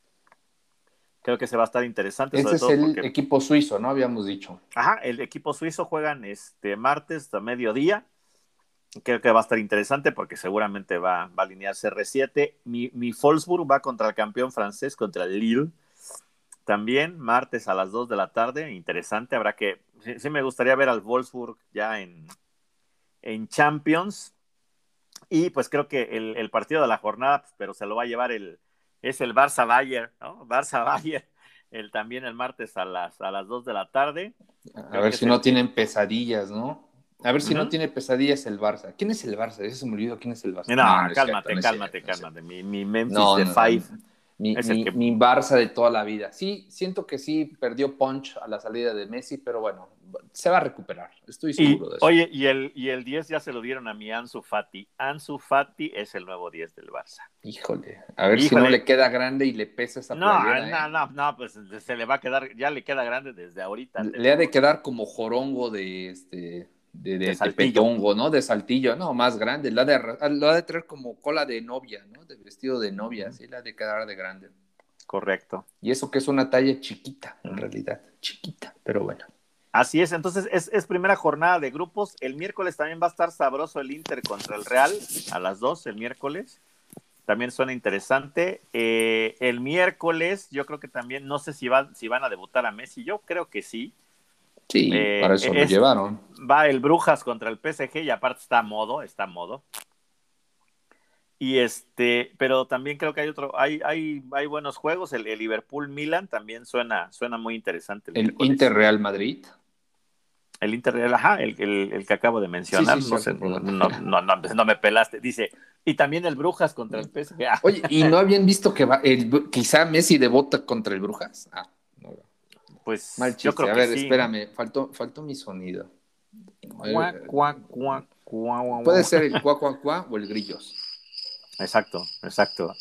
Creo que se va a estar interesante. Ese es el equipo suizo, ¿no? Habíamos dicho. Ajá, el equipo suizo juegan este martes a mediodía. Creo que va a estar interesante porque seguramente va, va a alinearse R7. Mi, mi va contra el campeón francés, contra el Lille. También martes a las 2 de la tarde. Interesante. Habrá que. Sí, me gustaría ver al Wolfsburg ya en, en Champions. Y pues creo que el, el partido de la jornada, pues, pero se lo va a llevar el, es el Barça Bayer, ¿no? Barça Bayer, el, también el martes a las, a las 2 de la tarde. A ver si no tienen pesadillas, ¿no? A ver si no tiene pesadillas el Barça. ¿Quién es el Barça? Ese se me olvidó quién es el Barça. No, cálmate, cálmate, cálmate. Mi, mi Memphis de Five mi, mi, Barça de toda la vida. Sí, siento que sí perdió punch a la salida de Messi, pero bueno, se va a recuperar. Estoy seguro de eso. Oye, y el, y el 10 ya se lo dieron a mi Ansu Fati. Ansu Fati es el nuevo 10 del Barça. Híjole, a ver si no le queda grande y le pesa esa no, No, ¿eh? no, no, pues se le va a quedar, ya le queda grande desde ahorita. Le ha de quedar como jorongo de este de, de, petongo, ¿no? De saltillo, no, más grande. Lo ha, de, lo ha de traer como cola de novia, ¿no? De vestido de novia, así la de quedar de grande. Correcto. Y eso que es una talla chiquita, en realidad, chiquita, pero bueno. Así es, entonces es, es, primera jornada de grupos. El miércoles también va a estar sabroso el Inter contra el Real a las 2 el miércoles. También suena interesante. Eh, el miércoles, yo creo que también, no sé si, van si van a debutar a Messi, yo creo que sí. Sí, eh, para eso lo llevaron. Va el Brujas contra el PSG y aparte está a modo, está a modo. Y este, pero también creo que hay otro, hay, hay, hay buenos juegos. El, Liverpool Milan también suena, suena muy interesante. El, Inter Real Madrid. El Inter Real, ajá, el, que acabo de mencionar. no, no, me pelaste. Dice, y también el Brujas contra el PSG. Oye, ¿y no habían visto que va, el, quizá Messi debota contra el Brujas? Ah. Pues yo creo a ver, espérame, faltó, faltó mi sonido. Puede ser el cuac, cuac, cuac o el grillos. Exacto, exacto.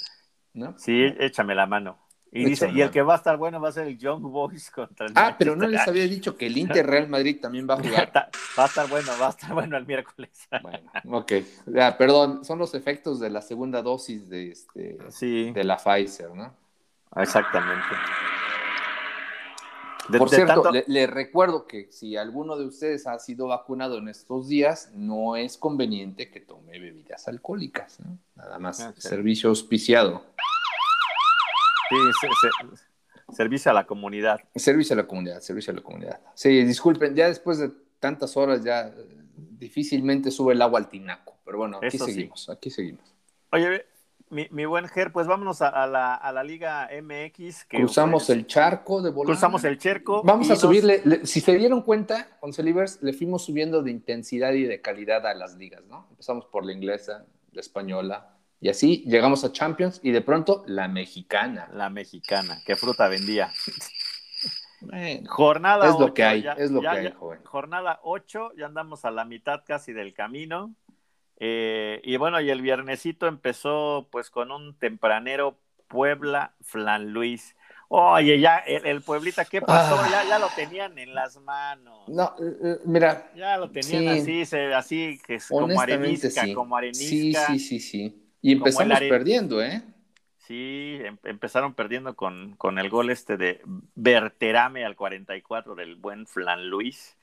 ¿No? Sí, échame la mano. Y dice, y el que va a estar bueno va a ser el Young Boys contra el Ah, pero no les había dicho que el Inter Real Madrid también va a jugar. va a estar bueno, va a estar bueno el miércoles. bueno, ok. Ya, perdón, son los efectos de la segunda dosis de este de la Pfizer, ¿no? Exactamente. Por cierto, le, recuerdo que si alguno de ustedes ha sido vacunado en estos días, no es conveniente que tome bebidas alcohólicas, Nada más, ah, servicio auspiciado. Sí, servicio a la comunidad. Servicio a la comunidad, servicio a la comunidad. Sí, disculpen, ya después de tantas horas ya eh, difícilmente sube el agua al tinaco, pero bueno, aquí seguimos, aquí seguimos. Oye, mi, buen Ger, pues vámonos a, la, a la, Liga MX. cruzamos el charco de volada. Cruzamos el charco. Vamos a subirle, si se dieron cuenta, con Celivers, le fuimos subiendo de intensidad y de calidad a las ligas, ¿no? Empezamos por la inglesa, la española, Y así llegamos a Champions y de pronto la mexicana. La mexicana, qué fruta vendía. jornada es lo que hay, es lo que hay, joven. Jornada 8, ya andamos a la mitad casi del camino. Eh, y bueno, y el viernesito empezó pues con un tempranero Puebla Flan Luis. Oye, ya el, Pueblita, ¿qué pasó? Ya, ya lo tenían en las manos. No, eh, mira. Ya lo tenían así, así, que es como arenisca, como arenisca. Sí, sí, sí, sí. Y empezamos perdiendo, ¿eh? Sí, em, empezaron perdiendo con, con el gol este de Berterame al 44 del buen Flan Luis.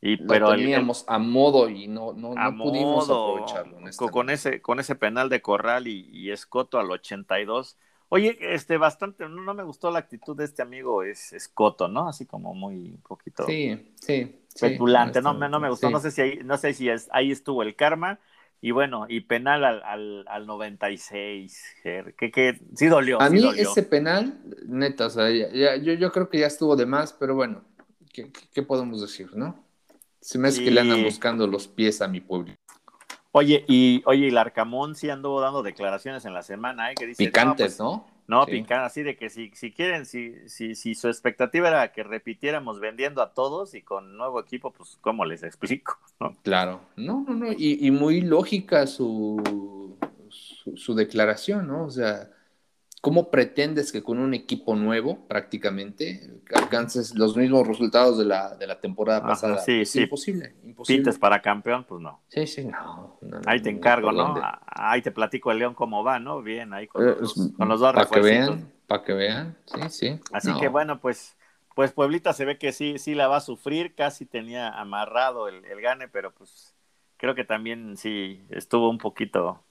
Y, pero teníamos a modo y no, no, pudimos aprovecharlo. Con ese, con ese penal de Corral y, y, Escoto al 82. Oye, este, bastante, no, me gustó la actitud de este amigo, es Escoto, ¿no? Así como muy poquito. Sí, sí. Petulante, no, no, me gustó, no sé si ahí, no sé si es, ahí estuvo el karma. Y bueno, y penal al, al, al 96, que, que sí dolió. A mí ese penal, neta, o sea, ya, yo, yo creo que ya estuvo de más, pero bueno, ¿qué, qué podemos decir, no? Se me hace que le andan buscando los pies a mi pueblo. Oye, y oye, el Arcamón sí anduvo dando declaraciones en la semana, ¿eh? Que dice, Picantes, ¿no? No, pues, no así de que si, si quieren, si, si, si su expectativa era que repitiéramos vendiendo a todos y con nuevo equipo, pues, ¿cómo les explico? ¿no? Claro, no, no, no, y, y muy lógica su, su, su declaración, ¿no? O sea, ¿Cómo pretendes que con un equipo nuevo, prácticamente, alcances los mismos resultados de la, de la temporada pasada? Sí, sí. Imposible, imposible. Pites para campeón, pues no. Sí, sí, no. ahí te encargo, ¿no? Ahí te platico el León cómo va, ¿no? Bien, ahí con, eh, los, con los, dos Para que vean, para que vean, sí, sí. Así que bueno, pues, pues Pueblita se ve que sí, sí la va a sufrir, casi tenía amarrado el, el gane, pero pues creo que también sí estuvo un poquito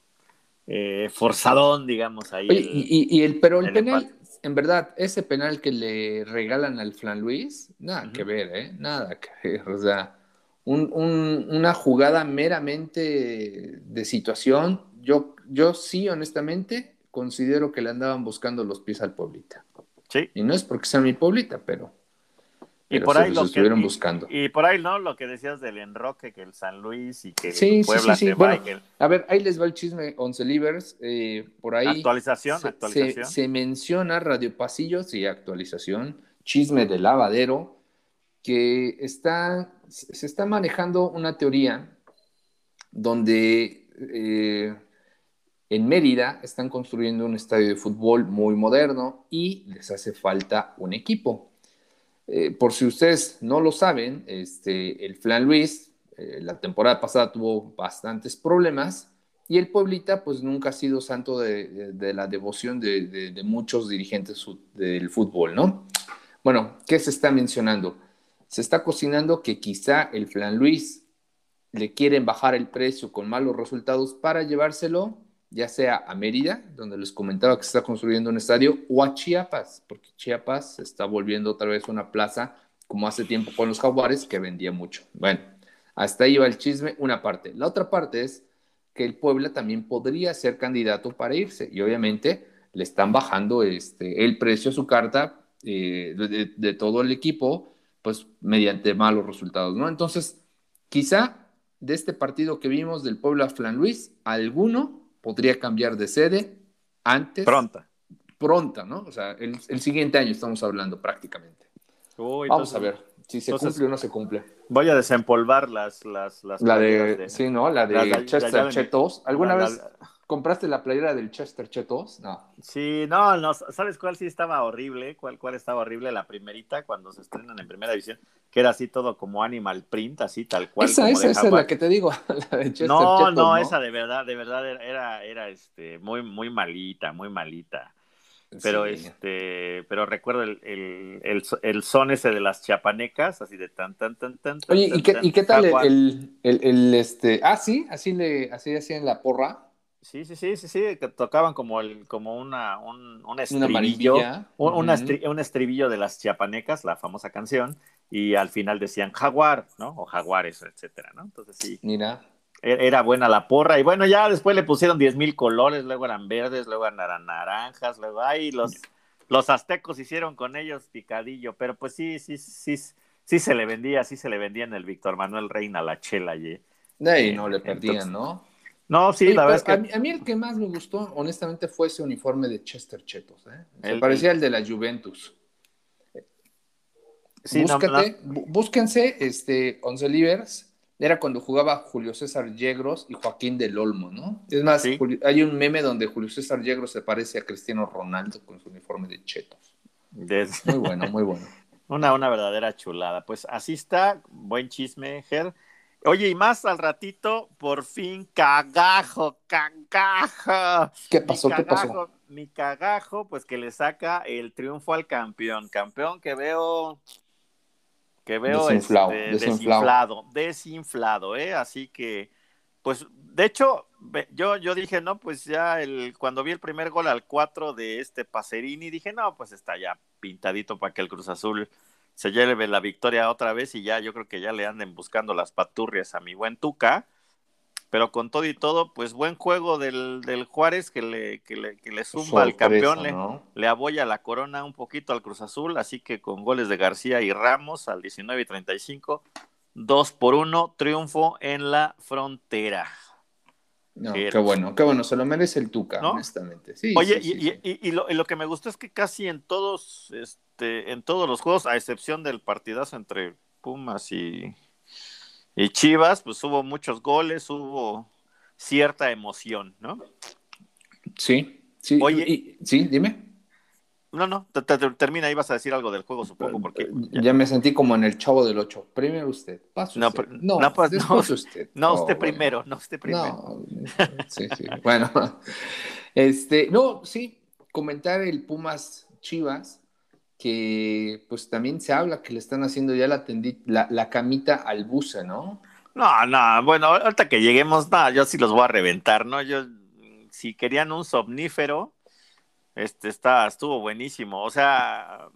eh, forzadón, digamos, ahí. y, el, pero el, penal, en verdad, ese penal que le regalan al Flan Luis, nada que ver, ¿eh? Nada que ver. O sea, una jugada meramente de situación. Yo, yo sí, honestamente, considero que le andaban buscando los pies al Pueblita. Sí. Y no es porque sea mi Pueblita, pero y por ahí lo estuvieron buscando. Y, por ahí, ¿no? Lo que decías del enroque, que el San Luis y que el Puebla se va. A ver, ahí les va el chisme, Once Livers. Eh, por ahí. Actualización, se, actualización. Se, menciona Radio Pasillos y actualización, chisme de lavadero, que está, se está manejando una teoría donde eh, en Mérida están construyendo un estadio de fútbol muy moderno y les hace falta un equipo. Eh, por si ustedes no lo saben, este, el Flan Luis eh, la temporada pasada tuvo bastantes problemas y el Pueblita pues nunca ha sido santo de, la devoción de, muchos dirigentes del fútbol, ¿no? Bueno, ¿qué se está mencionando? Se está cocinando que quizá el Flan Luis le quieren bajar el precio con malos resultados para llevárselo ya sea a Mérida, donde les comentaba que se está construyendo un estadio, o a Chiapas, porque Chiapas se está volviendo otra vez una plaza, como hace tiempo con los jaguares, que vendía mucho. Bueno, hasta ahí va el chisme, una parte. La otra parte es que el Puebla también podría ser candidato para irse, y obviamente le están bajando este, el precio a su carta eh, de, de todo el equipo, pues mediante malos resultados, ¿no? Entonces, quizá de este partido que vimos del Puebla Flan Luis, alguno podría cambiar de sede antes. Pronta. Pronta, ¿no? O sea, el, siguiente año estamos hablando prácticamente. Vamos a ver si se cumple o no se cumple. Voy a desempolvar las... las, las la de, Sí, ¿no? La de Chester Chetos. ¿Alguna vez compraste la playera del Chester Chetos? No. Sí, no, no, ¿sabes cuál sí estaba horrible? ¿Cuál, cuál estaba horrible? La primerita, cuando se estrenan en primera división que era así todo como animal print, así tal cual. Esa, esa, esa es la que te digo. no, no, esa de verdad, de verdad era, era este, muy, muy malita, muy malita. Pero este, pero recuerdo el, el, el, son ese de las chapanecas, así de tan, tan, tan, tan. Oye, ¿y, qué, ¿y qué tal el, el, este, ah, sí, así le, así hacían la porra? Sí, sí, sí, sí, sí, que tocaban como el, como una, un, un estribillo, un, un, estribillo de las chiapanecas, la famosa canción, y al final decían jaguar, ¿no? O jaguares, etcétera, ¿no? Entonces sí. Mira. E, era buena la porra, y bueno, ya después le pusieron diez mil colores, luego eran verdes, luego eran naranjas, luego ahí los, los aztecos hicieron con ellos picadillo, pero pues sí, sí, sí, sí se le vendía, sí se le vendía en el Víctor Manuel Reina la chela, y, de ahí no le perdían, ¿no? No, sí, la verdad es que. A mí, el que más me gustó, honestamente, fue ese uniforme de Chester Chetos. ¿eh? Se parecía al de la Juventus. Sí, Búscate, Búsquense este, Once Livers. Era cuando jugaba Julio César Yegros y Joaquín del Olmo, ¿no? Es más, hay un meme donde Julio César Yegros se parece a Cristiano Ronaldo con su uniforme de chetos. Muy bueno, muy bueno. una, una verdadera chulada. Pues así está, buen chisme, Ger. Oye, y más al ratito, por fin, cagajo, cagajo. ¿Qué pasó? ¿Qué pasó? Mi cagajo, pues que le saca el triunfo al campeón. Campeón que veo que veo desinflado, este, desinflado, desinflado, ¿eh? Así que, pues, de hecho, yo, yo dije, no, pues ya el, cuando vi el primer gol al 4 de este Pacerini, dije, no, pues está ya pintadito para que el Cruz Azul se lleve la victoria otra vez y ya yo creo que ya le anden buscando las paturrias a mi buen Tuca. Pero con todo y todo, pues buen juego del, del Juárez que le, que le, que le zumba al campeón, le, le, aboya la corona un poquito al Cruz Azul, así que con goles de García y Ramos al 19 y 35, 2 por 1, triunfo en la frontera. Qué bueno, qué bueno, se lo merece el Tuca, honestamente. Oye, y, y, lo, y, lo, que me gustó es que casi en todos, este, en todos los juegos, a excepción del partidazo entre Pumas y, y Chivas, pues hubo muchos goles, hubo cierta emoción, ¿no? Sí, sí. Oye, sí, dime. No, no, termina, ibas a decir algo del juego, supongo, porque... Ya, me sentí como en el chavo del 8. Primero usted, paso no, usted. No, no, pues, no, usted. No, usted primero, no usted primero. sí, sí, bueno. Este, no, sí, comentar el Pumas Chivas, que pues también se habla que le están haciendo ya la, la, la camita al buce, ¿no? No, no, bueno, ahorita que lleguemos, no, yo sí los voy a reventar, ¿no? Yo, si querían un somnífero, este está, estuvo buenísimo, o sea...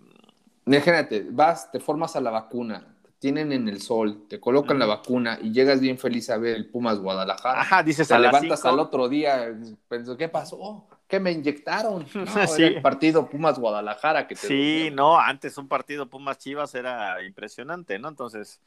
Imagínate, vas, te formas a la vacuna, te tienen en el sol, te colocan la vacuna y llegas bien feliz a ver el Pumas Guadalajara. Ajá, dices te levantas al otro día, pensó, ¿qué pasó? que me inyectaron. el partido Pumas Guadalajara que Sí, no, antes un partido Pumas Chivas era impresionante, ¿no? Entonces,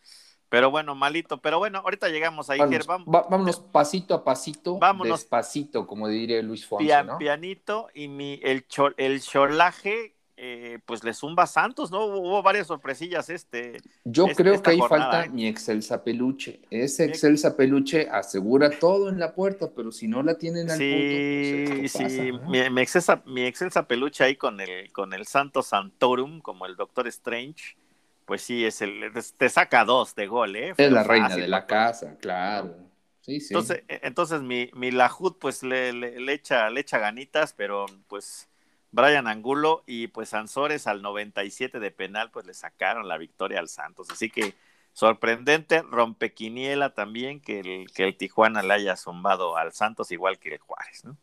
pero bueno, malito. Pero bueno, ahorita llegamos ahí. Vámonos, vámonos pasito a pasito, vámonos, despacito, como diría Luis Fonsi, Pianito y mi, el, el cholaje eh, pues le zumba Santos, ¿no? Hubo varias sorpresillas este. Yo creo que ahí falta ¿eh? mi Excelsa Peluche. Ese Excelsa Peluche asegura todo en la puerta, pero si no la tienen al sí, punto, pues sí, mi, excelsa, mi Excelsa Peluche ahí con el, con el Santo Santorum, como el Doctor Strange, pues sí, es el, te saca dos de gol, ¿eh? es la reina de la casa, claro. Sí, sí. Entonces, e, entonces mi, mi Lajud, pues le, le, echa, le echa ganitas, pero pues Brian Angulo y pues Sansores al 97 de penal, pues le sacaron la victoria al Santos. Así que sorprendente, rompequiniela también que el, que el Tijuana le haya zumbado al Santos igual que el Juárez, ¿no?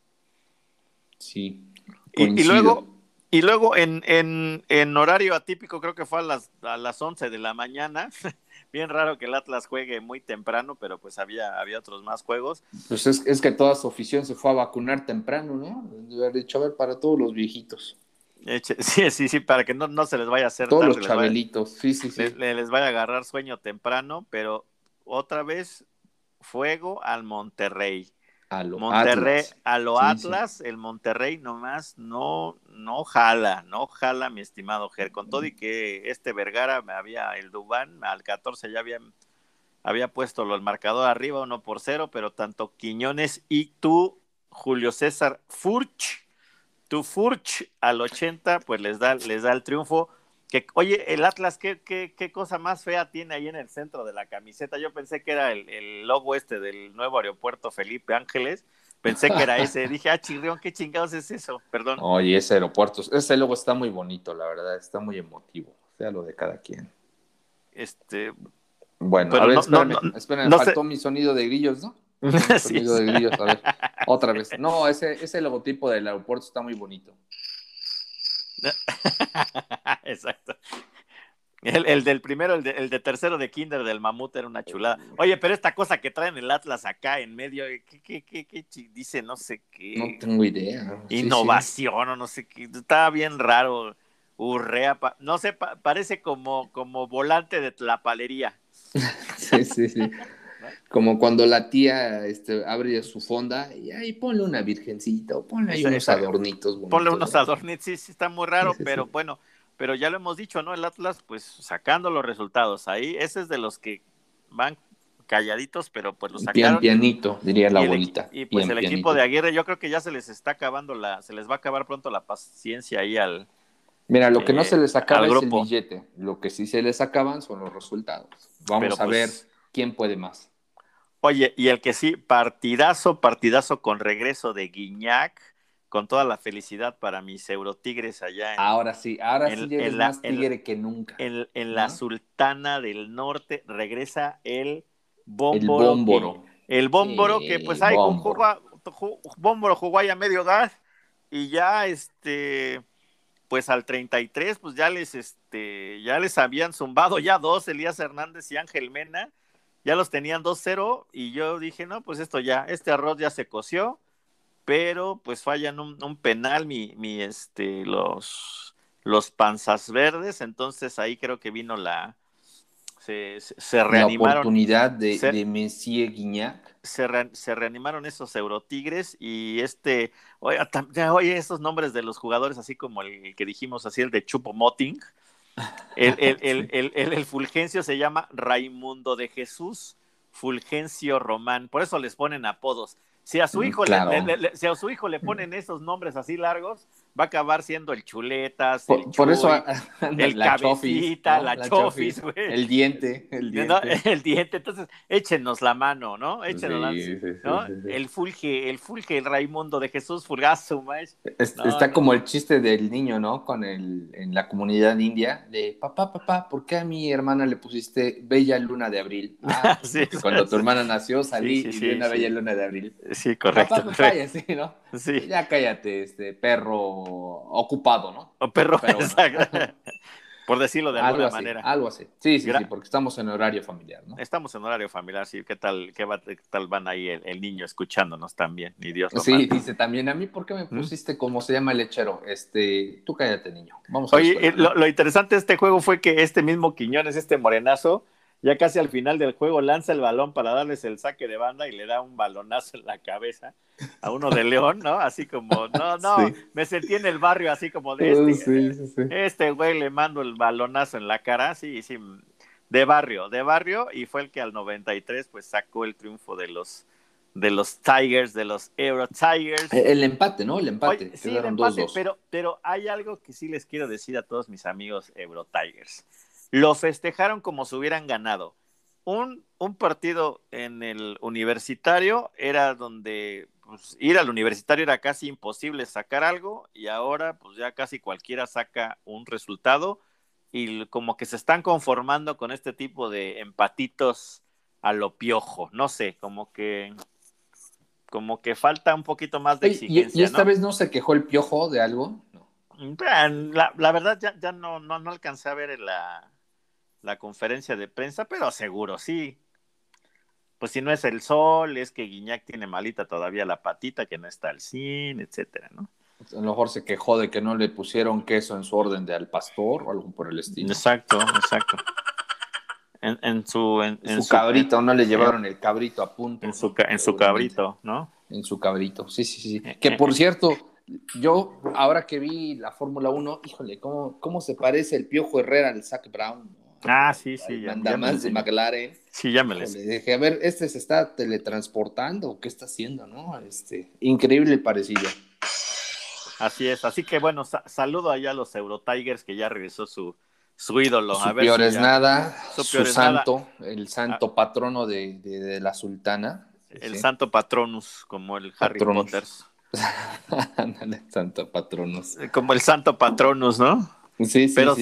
Sí. Y, luego, y luego en, en, en, horario atípico, creo que fue a las, a las 11 de la mañana, bien raro que el Atlas juegue muy temprano, pero pues había, había otros más juegos. Pues es, que toda su afición se fue a vacunar temprano, ¿no? Haber dicho, a ver, para todos los viejitos. Sí, sí, sí, para que no, no se les vaya a hacer Todos los chabelitos, sí, sí, sí. Les, vaya a agarrar sueño temprano, pero otra vez fuego al Monterrey. A lo Monterrey, Atlas. a lo Atlas, el Monterrey nomás no, no jala, no jala, mi estimado Ger. Con todo y que este Vergara me había, el Dubán, al 14 ya había, había puesto el marcador arriba, uno por cero, pero tanto Quiñones y tú, Julio César Furch, tu Furch al 80, pues les da, les da el triunfo que, oye, el Atlas, ¿qué, qué, qué cosa más fea tiene ahí en el centro de la camiseta? Yo pensé que era el, logo este del nuevo aeropuerto Felipe Ángeles. Pensé que era ese. Dije, ah, chirrión, ¿qué chingados es eso? Perdón. Oye, ese aeropuerto, ese logo está muy bonito, la verdad, está muy emotivo. Sea lo de cada quien. Este. Bueno, a ver, espérame, espérame, faltó mi sonido de grillos, ¿no? sonido de grillos, a ver, otra vez. No, ese, ese logotipo del aeropuerto está muy bonito. Exacto. El, del primero, el de, tercero de Kinder del mamut era una chulada. Oye, pero esta cosa que traen el Atlas acá en medio, ¿qué, qué, qué, dice? No sé qué. No tengo idea. Innovación o no sé qué. Está bien raro. Urrea, no sé, parece como, como volante de la palería. sí, sí, sí. Como cuando la tía este, abre su fonda y ahí ponle una virgencita o ponle ahí unos adornitos. ponle unos adornitos, sí, sí, está muy raro, pero bueno, pero ya lo hemos dicho, ¿no? El Atlas, pues sacando los resultados ahí, ese es de los que van calladitos, pero pues lo sacaron. Bien pianito, diría la abuelita. Y pues el equipo de Aguirre, yo creo que ya se les está acabando la, se les va a acabar pronto la paciencia ahí al. Mira, lo que no se les acaba es el billete, lo que sí se les acaban son los resultados. Vamos a ver pues, quién puede más. Oye, y el que sí, partidazo, partidazo con regreso de Guiñac, con toda la felicidad para mis Eurotigres allá. En, ahora sí, ahora sí eres más tigre que nunca. En, la Sultana del Norte regresa el Bómboro. El Bómboro. El Bómboro que pues hay un Bómboro jugó ahí a medio gas y ya este pues al 33 pues ya les este ya les habían zumbado ya dos Elías Hernández y Ángel Mena ya los tenían 2-0 y yo dije no pues esto ya este arroz ya se coció pero pues fallan un, un penal mi, mi este los los panzas verdes entonces ahí creo que vino la se, se reanimaron. La oportunidad de, de Messier Guignac. Se, se, reanimaron esos Eurotigres y este, oye, oye, esos nombres de los jugadores, así como el que dijimos, así el de Chupo Moting. El, el, el, el, Fulgencio se llama Raimundo de Jesús Fulgencio Román, por eso les ponen apodos. Si a su mm, hijo, le, si a su hijo le ponen esos nombres así largos, va a acabar siendo el chuletas, por, el, por eso el la cabecita, la, chofis, güey. El diente, el diente. El diente, entonces échenos la mano, ¿no? Échenos sí, sí, ¿no? el fulge, el fulge, el Raimundo de Jesús Fulgazo, más. está como el chiste del niño, ¿no? Con el, en la comunidad india, de papá, papá, ¿por qué a mi hermana le pusiste Bella Luna de Abril? Ah, cuando tu hermana nació salí y vi una Bella Luna de Abril. Sí, correcto. Papá, papá, sí, ¿no? Sí. Ya cállate, este perro ocupado, ¿no? O perro, por decirlo de alguna manera. Algo así. Sí, sí, sí, porque estamos en horario familiar, ¿no? Estamos en horario familiar, sí. ¿Qué tal, qué, tal van ahí el, niño escuchándonos también? Ni Dios lo Sí, dice también, a mí, ¿por qué me ¿Mm? pusiste como se llama el lechero? Este, tú cállate, niño. Vamos a Oye, eh, lo, lo, interesante de este juego fue que este mismo Quiñones, este morenazo, ya casi al final del juego lanza el balón para darles el saque de banda y le da un balonazo en la cabeza a uno de León, ¿no? Así como, no, no, me sentí en el barrio así como de este, este güey le mando el balonazo en la cara, sí, sí, de barrio, de barrio, y fue el que al 93 pues sacó el triunfo de los de los Tigers, de los Euro Tigers. El empate, ¿no? El empate. sí, el empate, pero, pero hay algo que sí les quiero decir a todos mis amigos Euro Tigers. Lo festejaron como si hubieran ganado. Un, un partido en el universitario era donde pues, ir al universitario era casi imposible sacar algo y ahora pues ya casi cualquiera saca un resultado y como que se están conformando con este tipo de empatitos a lo piojo, no sé, como que como que falta un poquito más de exigencia. ¿Y, esta vez no se quejó el piojo de algo? La, la, verdad ya, ya no, no, no alcancé a ver la, la conferencia de prensa, pero seguro sí. Pues si no es el sol, es que Guiñac tiene malita todavía la patita, que no está al cine, etcétera, ¿no? A lo mejor se quejó de que no le pusieron queso en su orden de al pastor o algo por el estilo. Exacto, exacto. En, su, en, su, cabrito, no le llevaron el cabrito a punto. En su, en su cabrito, ¿no? En su cabrito, sí, sí, sí. Eh, que eh, por cierto, yo ahora que vi la Fórmula 1, híjole, ¿cómo, ¿cómo se parece el Piojo Herrera al Zach Brown? Ah, sí, sí. manda más de McLaren. Sí, ya me le dije, a ver, este se está teletransportando, ¿qué está haciendo, no? Este, increíble el parecido. Así es, así que bueno, saludo allá a los Euro Tigers que ya regresó su, su ídolo. Su peor es nada, su, santo, el santo ah. patrono de, la sultana. El santo patronus, como el Harry Potter. santo patronus. Como el santo patronus, ¿no? Sí, sí, Pero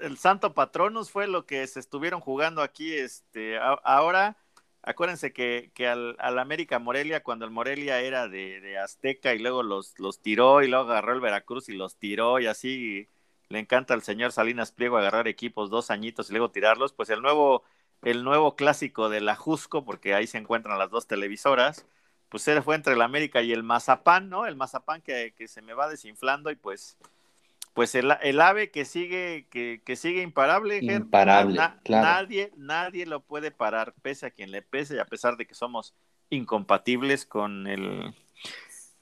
el Santo Patronus fue lo que se estuvieron jugando aquí. Este, ahora, acuérdense que, que al, América Morelia, cuando el Morelia era de, Azteca y luego los, los tiró y luego agarró el Veracruz y los tiró y así le encanta al señor Salinas Pliego agarrar equipos dos añitos y luego tirarlos, pues el nuevo, el nuevo clásico de la Jusco, porque ahí se encuentran las dos televisoras, pues fue entre el América y el Mazapán, ¿no? El Mazapán que, que se me va desinflando y pues pues el, el ave que sigue, que, que sigue imparable, Imparable, na- claro. nadie, nadie lo puede parar, pese a quien le pese, y a pesar de que somos incompatibles con el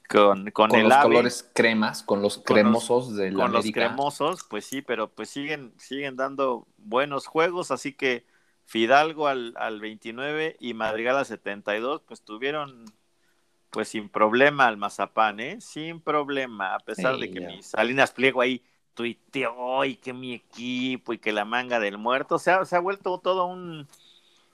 con, con con el los ave, colores cremas, con los Con los- cremosos de la con los cremosos, pues sí, pero pues siguen, siguen dando buenos juegos, así que Fidalgo al, al 29 y Madrigal al 72, pues tuvieron pues sin problema al Mazapán, ¿eh? Sin problema, a pesar Sí, de que ya. mi Salinas Pliego ahí tuiteó y que mi equipo y que la manga del muerto, se ha, se ha vuelto todo un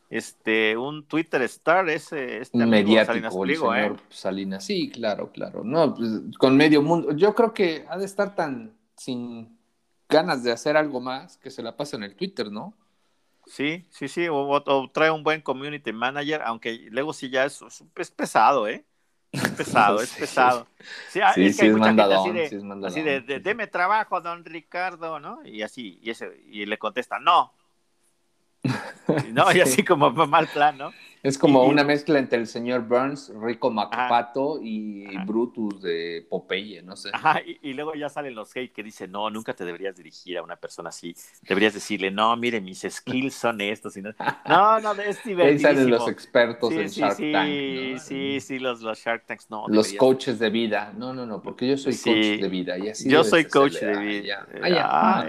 este un Twitter star ese este Salinas mediático el Pliego, ¿eh? Salinas. Sí, claro, claro. No, pues, con medio mundo. Yo creo que ha de estar tan sin ganas de hacer algo más que se la pasa en el Twitter, ¿no? Sí, sí, sí, o, o- o trae un buen community manager, aunque luego sí ya es, es pesado, ¿eh? Es pesado, es pesado. Sí, ah, Sí, es que sí hay es mucha gente mandadón, así de, sí es mandadón. así de, de, deme trabajo, don Ricardo, ¿no? Y así, y, ese, y le contesta, no. Y No, y Sí. así como mal plan, ¿no? Es como Y- una mezcla entre el señor Burns, Rico MacPato y Ajá. Brutus de Popeye, no sé. Ajá, y, y luego ya salen los hate que dicen, no, nunca te deberías dirigir a una persona así. Deberías decirle, no, mire, mis skills son estos. y no, no, no, es Ahí salen los expertos Sí, en sí, Shark sí, Tank. ¿no? sí, sí, los, los Shark Tanks, no. Los deberías- coaches de vida. No, no, no, porque yo soy coach de vida. Y así Yo soy coach de vida. Ay, ajá.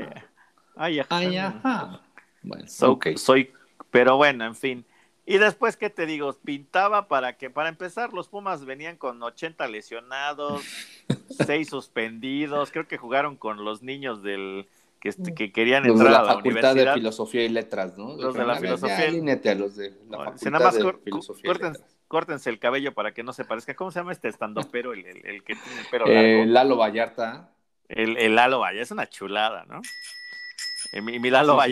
Ay, ajá. Ay, ajá. Bueno, So- ok. Soy, pero bueno, en fin. Y después, ¿qué te digo? Pintaba para que, para empezar, los Pumas venían con 80 lesionados, 6 suspendidos, creo que jugaron con los niños del que, que querían Los de entrar la a la Facultad de universidad. Filosofía y Letras, ¿no? Los de la filosofía. A los de la Si Facultad nada más de cor- Filosofía y corten- Letras. córtense el cabello para que no se parezca. ¿Cómo se llama este estandopero? El, el, el que tiene el pelo Eh, largo. Lalo Vallarta. El, el Lalo Vallarta, es una chulada, ¿no? Eh, mi, mi Lalo Sí, sí.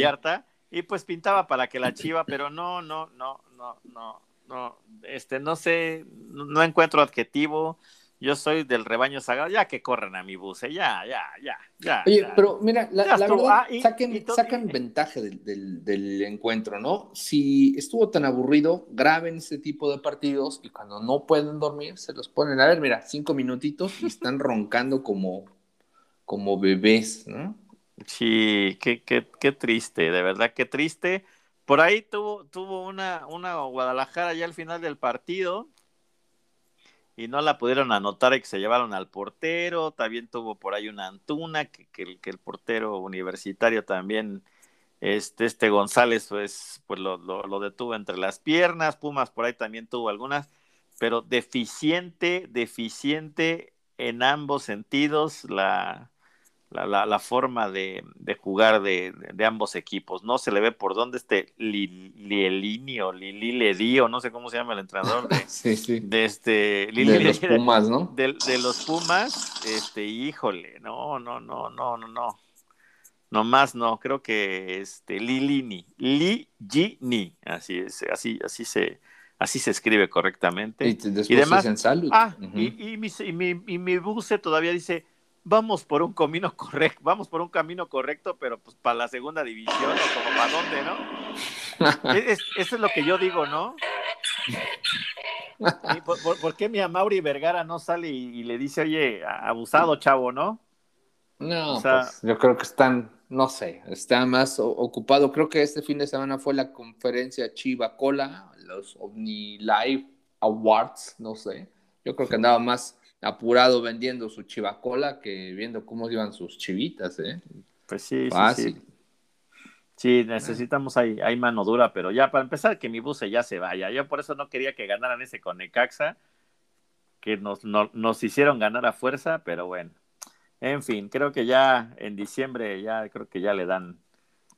Y pues pintaba para que la chiva, pero no, no, no, no, no, no, este, no sé, no, encuentro adjetivo. Yo soy del rebaño sagrado, ya que corran a mi bus, eh, ya, ya, ya, ya. Oye, ya. pero mira, la, verdad, Ah, y- saquen, y to- sacan y- ventaja del, del- del encuentro, ¿no? Si estuvo tan aburrido, graben este tipo de partidos y cuando no pueden dormir, se los ponen a ver, mira, cinco minutitos y están roncando como, como bebés, ¿no? Sí, qué, qué, qué triste, de verdad, qué triste. Por ahí tuvo, tuvo una, una Guadalajara ya al final del partido y no la pudieron anotar y que se llevaron al portero. También tuvo por ahí una Antuna, que, que, el, que el portero universitario también, este, este González, pues, pues lo, lo, lo detuvo entre las piernas. Pumas por ahí también tuvo algunas, pero deficiente, deficiente en ambos sentidos la, la, la, la forma de, de jugar de, de, ambos equipos. No se le ve por dónde este Lielini o Lili o no sé cómo se llama el entrenador de, sí, sí. de este de los Pumas, ¿no? De, de, los Pumas, este, híjole, no, no, no, no, no, no. No más no, creo que este Lilini, Ligini, así es, así, así se, así se escribe correctamente. Y, después y demás, en salud. Ah, uh -huh. y, y, mi, y, mi, y mi buce todavía dice, vamos por un camino correcto, vamos por un camino correcto, pero pues para la segunda división o como para dónde, ¿no? es, eso es lo que yo digo, ¿no? Por, por, por, qué mi Amauri Vergara no sale y, y, le dice, oye, abusado, chavo, no? No, o sea, pues yo creo que están, no sé, está más ocupado. Creo que este fin de semana fue la conferencia Chiva Cola, los OVNI Live Awards, no sé. Yo creo que andaba más apurado vendiendo su chivacola que viendo cómo iban sus chivitas, ¿eh? Pues sí, Fácil. sí, sí. Sí, necesitamos ahí, ahí mano dura, pero ya para empezar que mi buce ya se vaya. Yo por eso no quería que ganaran ese con Necaxa, que nos, no, nos hicieron ganar a fuerza, pero bueno. En fin, creo que ya en diciembre ya creo que ya le dan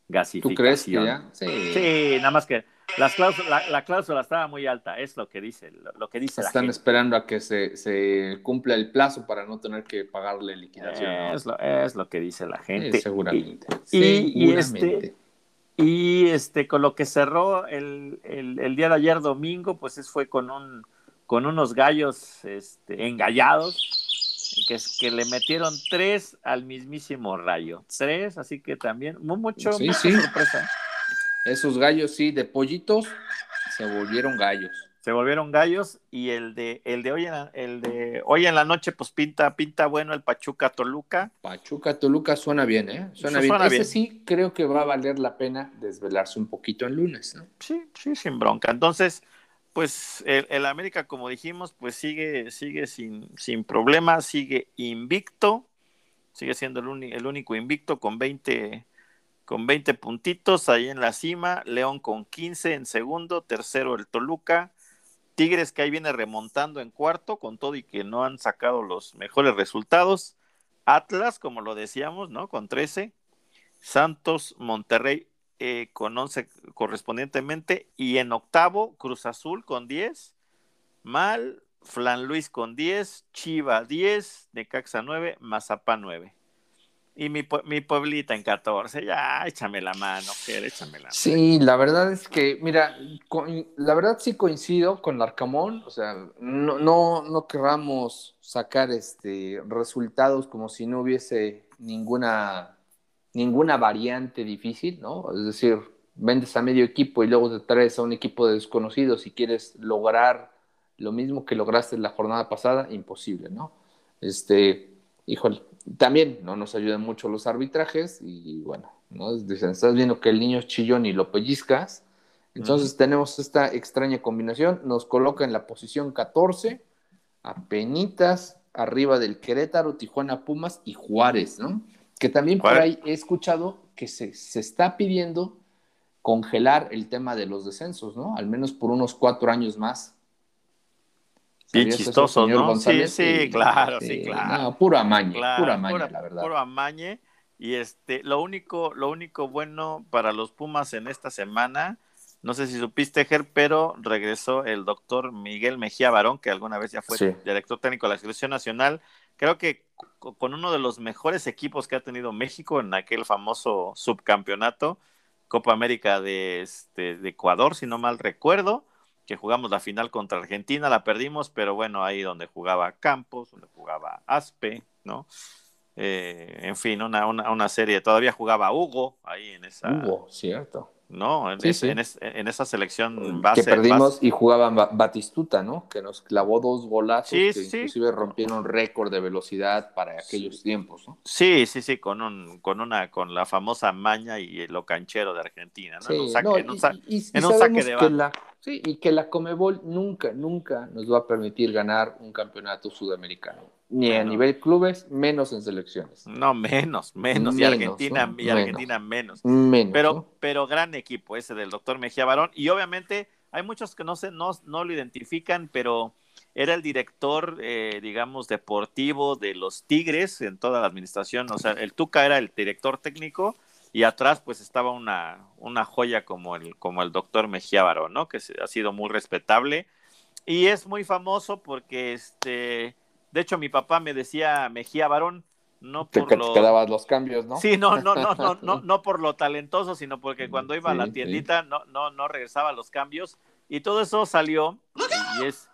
gasificación. ¿Tú crees que ya? Sí, sí nada más que las cláusula, la, la, cláusula estaba muy alta, es lo que dice, lo, lo que dice Están la gente. esperando a que se, se, cumpla el plazo para no tener que pagarle liquidación. Es, lo, es lo que dice la gente. Seguramente. Y, seguramente. Y, este, y este, con lo que cerró el, el, el, día de ayer domingo, pues es, fue con un con unos gallos este, engallados que, que le metieron tres al mismísimo rayo. Tres, así que también mucho, sí, mucha sí. sorpresa. Esos gallos, sí, de pollitos se volvieron gallos. Se volvieron gallos y el de el de hoy en la, el de hoy en la noche pues pinta pinta bueno el Pachuca Toluca. Pachuca Toluca suena bien, ¿eh? Suena bien. Ese sí creo que va a valer la pena desvelarse un poquito el lunes, ¿no? Sí, sí, sin bronca. Entonces, pues el, América, como dijimos, pues sigue, sigue sin, sin problemas, sigue invicto, sigue siendo el, el único invicto con 20, con 20 puntitos ahí en la cima, León con 15 en segundo, tercero el Toluca, Tigres que ahí viene remontando en cuarto, con todo y que no han sacado los mejores resultados. Atlas, como lo decíamos, ¿no? Con 13. Santos, Monterrey eh, con 11 correspondientemente. Y en octavo, Cruz Azul con 10. Mal, Flan Luis con 10. Chiva 10. Necaxa 9. Mazapán 9. Y mi, mi, pueblita en 14, ya échame la mano, Ger, échame la mano. Sí, la verdad es que, mira, la verdad sí coincido con Larcamón, o sea, no, no, no querramos sacar este resultados como si no hubiese ninguna, ninguna variante difícil, ¿no? Es decir, vendes a medio equipo y luego te traes a un equipo de desconocidos si quieres lograr lo mismo que lograste la jornada pasada, imposible, ¿no? Este, híjole, también no nos ayudan mucho los arbitrajes y bueno, ¿no? dicen, estás viendo que el niño es chillón y lo pellizcas. Entonces tenemos esta extraña combinación, nos coloca en la posición 14, a penitas arriba del Querétaro, Tijuana, Pumas y Juárez, ¿no? Que también por ahí he escuchado que se, se está pidiendo congelar el tema de los descensos, ¿no? Al menos por unos cuatro años más. Bien chistoso, ¿no? Sí, sí, claro, sí, claro. puro amañe, puro amañe, la verdad. Puro amañe. Y este, lo único, lo único bueno para los Pumas en esta semana, no sé si supiste, Ger, pero regresó el doctor Miguel Mejía Barón, que alguna vez ya fue director técnico de la Selección Nacional. Creo que con uno de los mejores equipos que ha tenido México en aquel famoso subcampeonato, Copa América de, este, de Ecuador, si no mal recuerdo que jugamos la final contra Argentina, la perdimos, pero bueno, ahí donde jugaba Campos, donde jugaba Aspe, ¿no? Eh, en fin, una, una, una, serie, todavía jugaba Hugo ahí en esa. Hugo, cierto. ¿No? En, en, esa selección base. Que perdimos y jugaban Batistuta, ¿no? Que nos clavó dos golazos que inclusive rompieron récord de velocidad para aquellos tiempos, ¿no? Sí, sí, sí, con un, con una, con la famosa maña y lo canchero de Argentina, ¿no? en un saque, de la, Sí, y que la Comebol nunca, nunca nos va a permitir ganar un campeonato sudamericano ni a nivel clubes, menos en selecciones. No, menos, menos, y Argentina, y Argentina menos. menos. Pero, pero gran equipo ese del doctor Mejía Barón, y obviamente hay muchos que no se, no, no lo identifican, pero era el director, eh, digamos, deportivo de los Tigres en toda la administración, o sea, el Tuca era el director técnico, y atrás pues estaba una, una joya como el, como el doctor Mejía Barón, ¿no? Que ha sido muy respetable, y es muy famoso porque este de hecho, mi papá me decía Mejía Varón, no por te, lo... los cambios, ¿no? Sí, no, no, no, no, no, no por lo talentoso, sino porque cuando iba a la tiendita no, no, no regresaba los cambios. Y todo eso salió, y es,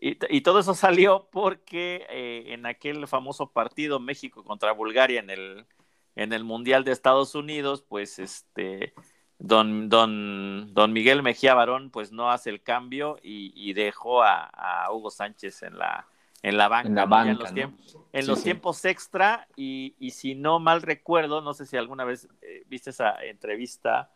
y, todo eso salió porque eh, en aquel famoso partido México contra Bulgaria en el, en el Mundial de Estados Unidos, pues este don, don, don Miguel Mejía Barón pues no hace el cambio y, dejó a, Hugo Sánchez en la, en la banca, en, los, tiempos, en los tiempos extra y, y, si no mal recuerdo, no sé si alguna vez eh, viste esa entrevista,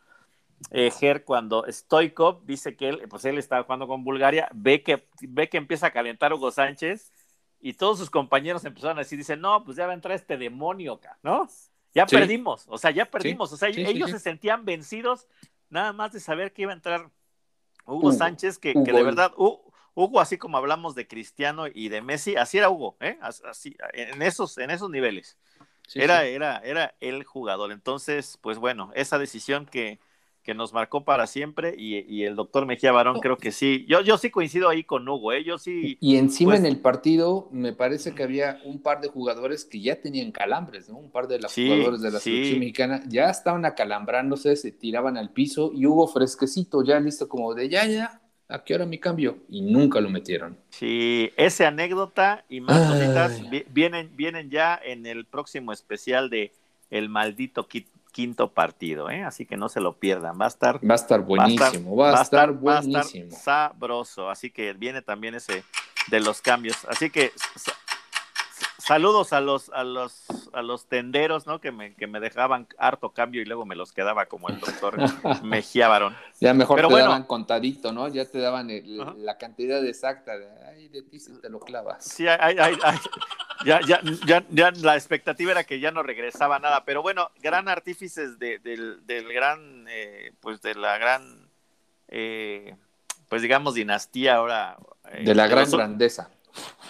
eh, Ger, cuando Stoikov dice que él, pues él estaba jugando con Bulgaria, ve que, ve que empieza a calentar Hugo Sánchez y todos sus compañeros empezaron a decir, dicen, no, pues ya va a entrar este demonio acá, ¿no? Ya perdimos, o sea, ya perdimos, o sea, ellos se sentían vencidos nada más de saber que iba a entrar Hugo, Sánchez, que, que de verdad, Hugo, así como hablamos de Cristiano y de Messi, así era Hugo, ¿eh? así, en, esos, en esos niveles. era, era, era el jugador. Entonces, pues bueno, esa decisión que, que nos marcó para siempre y, el doctor Mejía Barón creo que sí. Yo, yo sí coincido ahí con Hugo, ¿eh? yo sí. Y encima pues en el partido me parece que había un par de jugadores que ya tenían calambres, ¿no? Un par de los jugadores de la selección mexicana ya estaban acalambrándose, se tiraban al piso y Hugo fresquecito, ya listo como de ya, ya, ¿a qué hora mi cambio? Y nunca lo metieron. Sí, esa anécdota y más cositas vienen, vienen ya en el próximo especial de El Maldito Kit quinto partido, ¿eh? así que no se lo pierdan. Va a estar, va a estar buenísimo, va a estar, buenísimo. sabroso, así que viene también ese de los cambios. Así que saludos a los, a los, a los tenderos, ¿no? Que me, que me dejaban harto cambio y luego me los quedaba como el doctor Mejía Varón. Ya mejor te daban contadito, ¿no? Ya te daban la cantidad exacta de, ay, de ti si te lo clavas. Sí, ay, ay, ay. Ya, ya, ya, ya, la expectativa era que ya no regresaba nada, pero bueno, gran artífices de, del, del, gran, eh, pues de la gran, eh, pues digamos, dinastía ahora. Eh, de la gran grandeza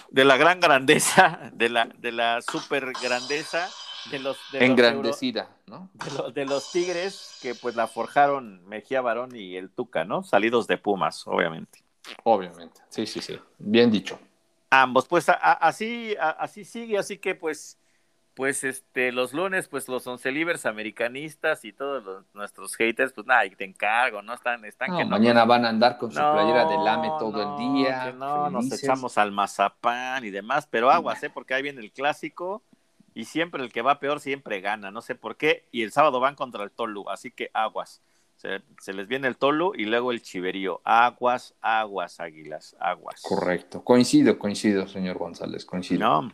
de la gran grandeza, de la, de la super grandeza, de los... De Engrandecida, ¿no? De, los Tigres que pues la forjaron Mejía Barón y el Tuca, ¿no? Salidos de Pumas, obviamente. Obviamente, sí, sí, sí. Bien dicho. Ambos, pues así, así sigue, así que pues pues este, los lunes, pues los once libres americanistas y todos nuestros haters, pues nada, te encargo, ¿no? Están, están que no. Mañana van a andar con su playera de lame todo el día. no, nos echamos al mazapán y demás, pero aguas, ¿eh? Porque ahí viene el clásico y siempre el que va peor siempre gana, no sé por qué, y el sábado van contra el Tolu, así que aguas. Se, se les viene el Tolu y luego el Chiverío. Aguas, aguas, águilas, aguas. Correcto, coincido, coincido, señor González, coincido. No,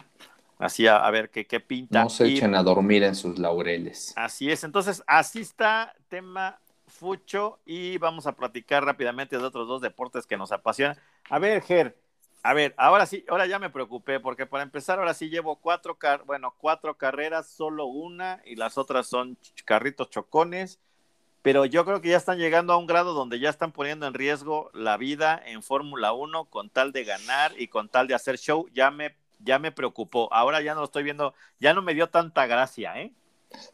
Así a, ver qué, qué, pinta. No se echen a dormir en sus laureles. Así es. Entonces, así está tema Fucho y vamos a platicar rápidamente de otros dos deportes que nos apasionan. A ver, Ger, a ver, ahora sí, ahora ya me preocupé porque para empezar ahora sí llevo cuatro, bueno, cuatro carreras, solo una y las otras son carritos chocones, pero yo creo que ya están llegando a un grado donde ya están poniendo en riesgo la vida en Fórmula 1 con tal de ganar y con tal de hacer show. Ya me ya me preocupó. Ahora ya no lo estoy viendo, ya no me dio tanta gracia, ¿eh?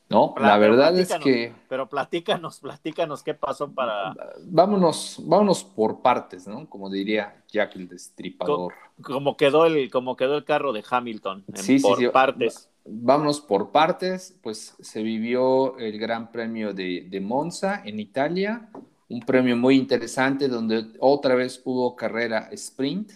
No, la verdad es que. Pero platícanos, platícanos qué pasó para. Vámonos, vámonos por partes, ¿no? Como diría Jack el Destripador. Como quedó el, como quedó el carro de Hamilton. sí, por sí, partes. Vámonos por partes. Pues se vivió el Gran Premio de, de Monza en Italia. Un premio muy interesante donde otra vez hubo carrera sprint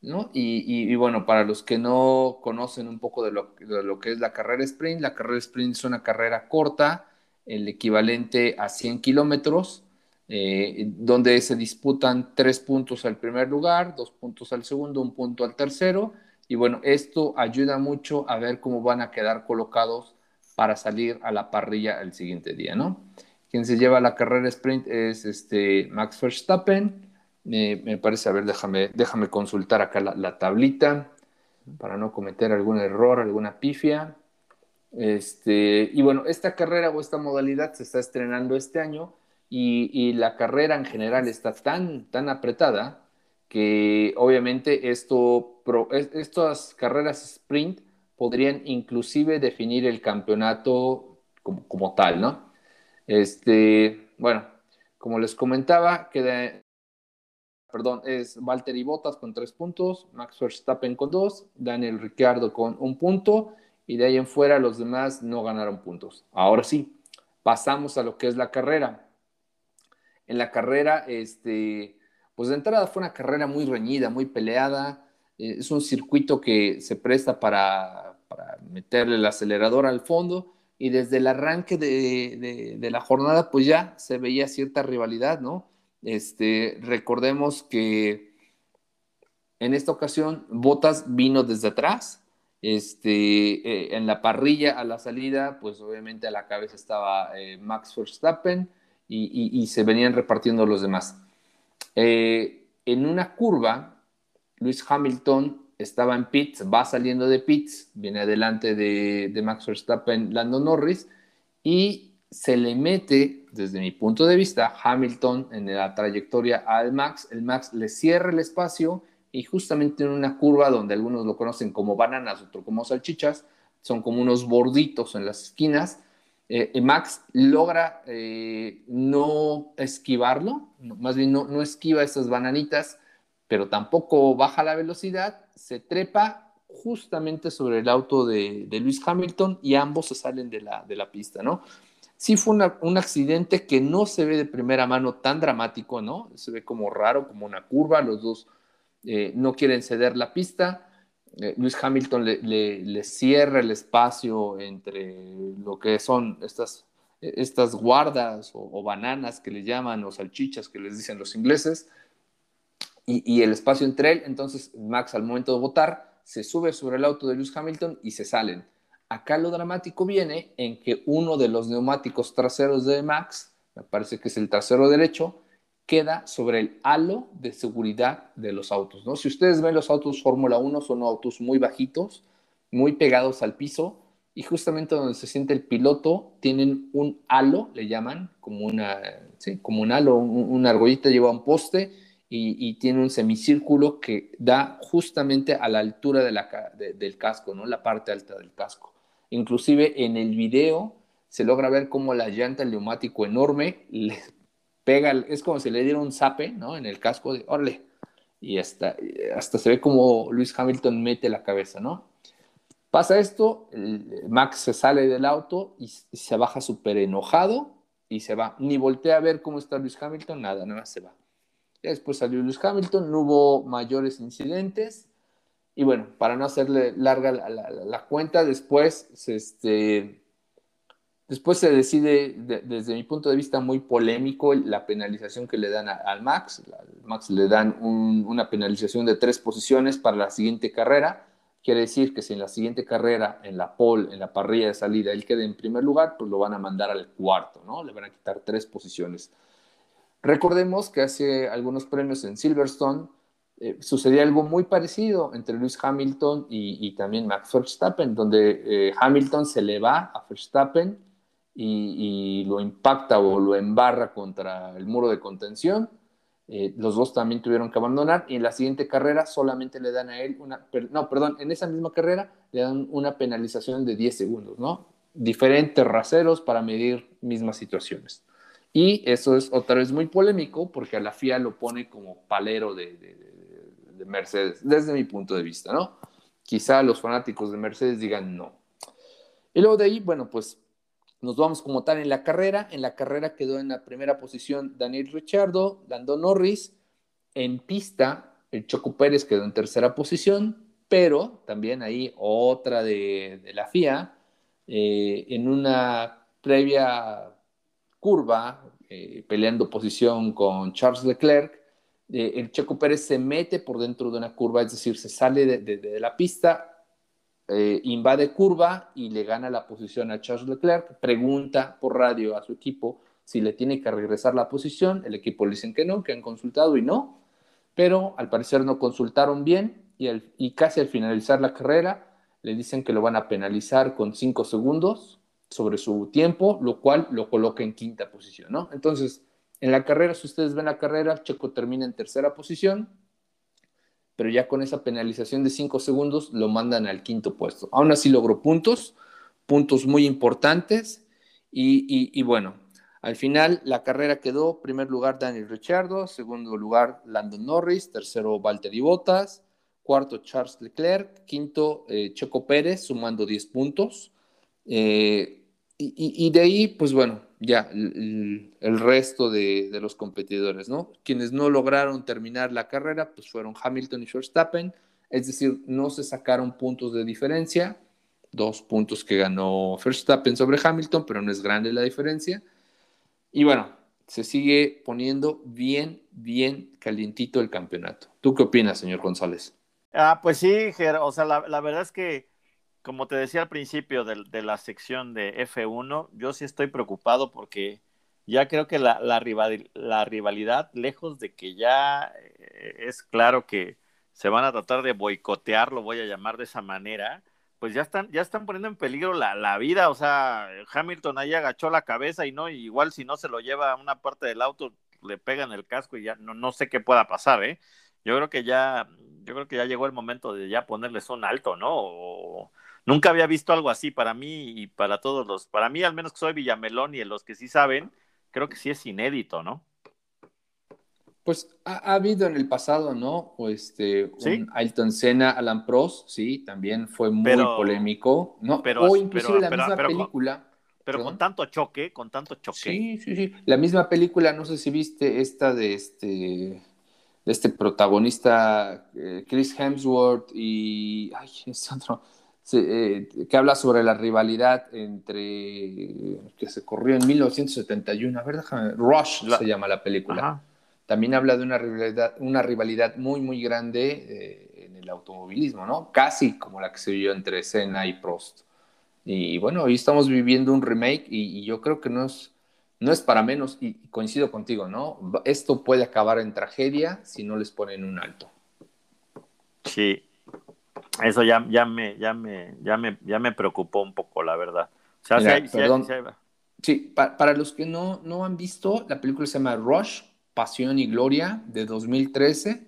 ¿no? Y, bueno, para los que no conocen un poco de lo, que es la carrera sprint, la carrera sprint es una carrera corta, el equivalente a 100 kilómetros, eh, donde se disputan tres puntos al primer lugar, dos puntos al segundo, un punto al tercero. Y bueno, esto ayuda mucho a ver cómo van a quedar colocados para salir a la parrilla el siguiente día, ¿no? Quien se lleva la carrera sprint es este Max Verstappen, me parece, a ver, déjame, déjame consultar acá la, tablita para no cometer algún error, alguna pifia. Este, y bueno, esta carrera o esta modalidad se está estrenando este año y, la carrera en general está tan, tan apretada que obviamente esto, estas carreras sprint podrían inclusive definir el campeonato como, como tal, ¿no? Este, bueno, como les comentaba, queda perdón, es Valtteri Bottas con tres puntos, Max Verstappen con dos, Daniel Ricciardo con un punto y de ahí en fuera los demás no ganaron puntos. Ahora sí, pasamos a lo que es la carrera. En la carrera, este, pues de entrada fue una carrera muy reñida, muy peleada. Eh, es un circuito que se presta para, para, meterle el acelerador al fondo y desde el arranque de, de la jornada, pues ya se veía cierta rivalidad, ¿no? Este, recordemos que en esta ocasión Botas vino desde atrás. Este, eh, en la parrilla a la salida, pues obviamente a la cabeza estaba eh, Max Verstappen y, se venían repartiendo los demás. Eh, en una curva, Luis Hamilton estaba en pits, va saliendo de pits, viene adelante de, de Max Verstappen, Lando Norris, y se le mete, desde mi punto de vista, Hamilton en la trayectoria al Max, el Max le cierra el espacio y justamente en una curva donde algunos lo conocen como bananas, otros como salchichas, son como unos borditos en las esquinas, eh, Max logra eh, no esquivarlo, más bien no, esquiva esas bananitas, pero tampoco baja la velocidad, se trepa justamente sobre el auto de, de Luis Hamilton y ambos se salen de la, de la pista, ¿no? Sí fue un accidente que no se ve de primera mano tan dramático, ¿no? Se ve como raro, como una curva, los dos eh, no quieren ceder la pista. Eh, Luis Hamilton le, cierra el espacio entre lo que son estas e, estas guardas o, bananas que le llaman o salchichas que les dicen los ingleses y, el espacio entre él. Entonces Max al momento de votar se sube sobre el auto de Lewis Hamilton y se salen. Acá lo dramático viene en que uno de los neumáticos traseros de Max, me parece que es el trasero derecho, queda sobre el halo de seguridad de los autos. ¿no? Si ustedes ven los autos Fórmula 1, son autos muy bajitos, muy pegados al piso, y justamente donde se siente el piloto tienen un halo, le llaman, como, una, como un halo, una argollita lleva un poste y, tiene un semicírculo que da justamente a la altura del casco, ¿no? la parte alta del casco. Inclusive en el video se logra ver cómo la llanta, el neumático enorme, le pega, es como si le diera un zape ¿no? en el casco de, órale, y hasta, hasta se ve como Luis Hamilton mete la cabeza, ¿no? Pasa esto, Max se sale del auto y se baja súper enojado y se va. Ni voltea a ver cómo está Luis Hamilton, nada, nada se va. después salió Luis Hamilton, no hubo mayores incidentes. Y bueno, para no hacerle larga la, cuenta, después se, este, después se decide, desde mi punto de vista, muy polémico la penalización que le dan al Max. Al Max le dan una penalización de tres posiciones para la siguiente carrera Quiere decir que si en la siguiente carrera, en la pole, en la parrilla de salida, él quede en primer lugar, pues lo van a mandar al cuarto, ¿no? Le van a quitar tres posiciones. Recordemos que hace algunos premios en Silverstone eh, sucedía algo muy parecido entre Lewis Hamilton y, también Max Verstappen, donde eh, Hamilton se le va a Verstappen y, y, lo impacta o lo embarra contra el muro de contención eh, los dos también tuvieron que abandonar y en la siguiente carrera solamente le dan a él una, no, perdón, en esa misma carrera le dan una penalización de 10 segundos, ¿no? Diferentes raseros para medir mismas situaciones. Y eso es otra vez muy polémico porque a la FIA lo pone como palero de, de Mercedes, desde mi punto de vista, ¿no? Quizá los fanáticos de Mercedes digan no. Y luego de ahí, bueno, pues nos vamos como tal en la carrera. En la carrera quedó en la primera posición Daniel Ricciardo, Lando Norris. En pista, el Choco Pérez quedó en tercera posición, pero también ahí otra de, la FIA, eh, en una previa curva, eh, peleando posición con Charles Leclerc, eh, el Checo Pérez se mete por dentro de una curva, es decir, se sale de la pista, eh, invade curva y le gana la posición a Charles Leclerc, pregunta por radio a su equipo si le tiene que regresar la posición, el equipo le dicen que no, que han consultado y no, pero al parecer no consultaron bien y, casi al finalizar la carrera le dicen que lo van a penalizar con cinco segundos sobre su tiempo, lo cual lo coloca en quinta posición, ¿no? Entonces, en la carrera, si ustedes ven la carrera, Checo termina en tercera posición, pero ya con esa penalización de 5 segundos lo mandan al quinto puesto. Aún así logró puntos, puntos muy importantes y, bueno, al final la carrera quedó primer lugar Daniel Ricciardo, segundo lugar Landon Norris, tercero Valtteri Bottas, cuarto Charles Leclerc, quinto eh, Checo Pérez sumando 10 puntos. Eh, y, de ahí, pues bueno, ya el, resto de, los competidores, ¿no? Quienes no lograron terminar la carrera, pues fueron Hamilton y Verstappen, es decir, no se sacaron puntos de diferencia, dos puntos que ganó Verstappen sobre Hamilton, pero no es grande la diferencia. Y bueno, se sigue poniendo bien, bien calientito el campeonato. ¿Tú qué opinas, señor González? Ah, pues sí, Ger, o sea, la verdad es que como te decía al principio de, la sección de F1, yo sí estoy preocupado porque ya creo que la, la, rivalidad, lejos de que ya eh, es claro que se van a tratar de boicotear, lo voy a llamar de esa manera, pues ya están, ya están poniendo en peligro la, vida. O sea, Hamilton ahí agachó la cabeza y no, igual si no se lo lleva a una parte del auto, le pegan el casco y ya no, no sé qué pueda pasar, ¿eh? Yo creo que ya, yo creo que ya llegó el momento de ya ponerles un alto, ¿no? O, Nunca había visto algo así para mí y para todos los, para mí al menos que soy Villamelón y los que sí saben, creo que sí es inédito, ¿no? Pues ha, habido en el pasado, ¿no? O este, un Ailton Senna, Alan Prost, sí, también fue muy polémico, ¿no? Pero, o inclusive la misma película. pero con tanto choque, con tanto choque. Sí, sí, sí. La misma película, no sé si viste esta de este, de este protagonista, eh, Chris Hemsworth y, ay, es otro eh, que habla sobre la rivalidad entre, que se corrió en 1971, a ver, déjame, Rush se llama la película. También habla de una rivalidad, una rivalidad muy, muy grande eh, en el automovilismo, ¿no? Casi como la que se vio entre Senna y Prost. Y bueno, hoy estamos viviendo un remake y, yo creo que no es, no es para menos, y coincido contigo, ¿no? Esto puede acabar en tragedia si no les ponen un alto. Sí, eso ya, ya, me, ya, me, ya, me, ya me preocupó un poco, la verdad. O sea, perdón. Sí, para los que no, no han visto, la película se llama Rush, Pasión y Gloria, de 2013,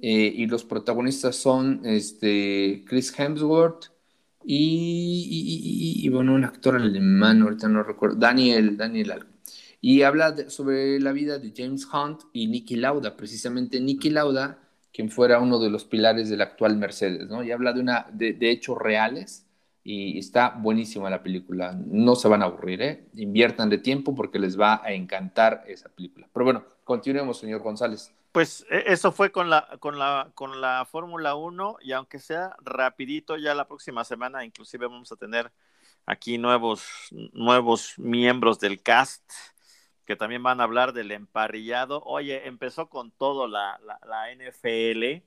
eh, y los protagonistas son este, Chris Hemsworth y, y, bueno, un actor alemán, ahorita no recuerdo, Daniel, Daniel Y habla sobre la vida de James Hunt y Nicky Lauda, precisamente Nicky Lauda quien fuera uno de los pilares del actual Mercedes, ¿no? Y habla de, una, de, hechos reales y está buenísima la película. No se van a aburrir, ¿eh? Inviertan de tiempo porque les va a encantar esa película. Pero bueno, continuemos, señor González. Pues e, eso fue con la, con la, con la Fórmula 1 y aunque sea rapidito, ya la próxima semana inclusive vamos a tener aquí nuevos, nuevos miembros del cast que también van a hablar del emparrillado. Oye, empezó con todo la, la, NFL.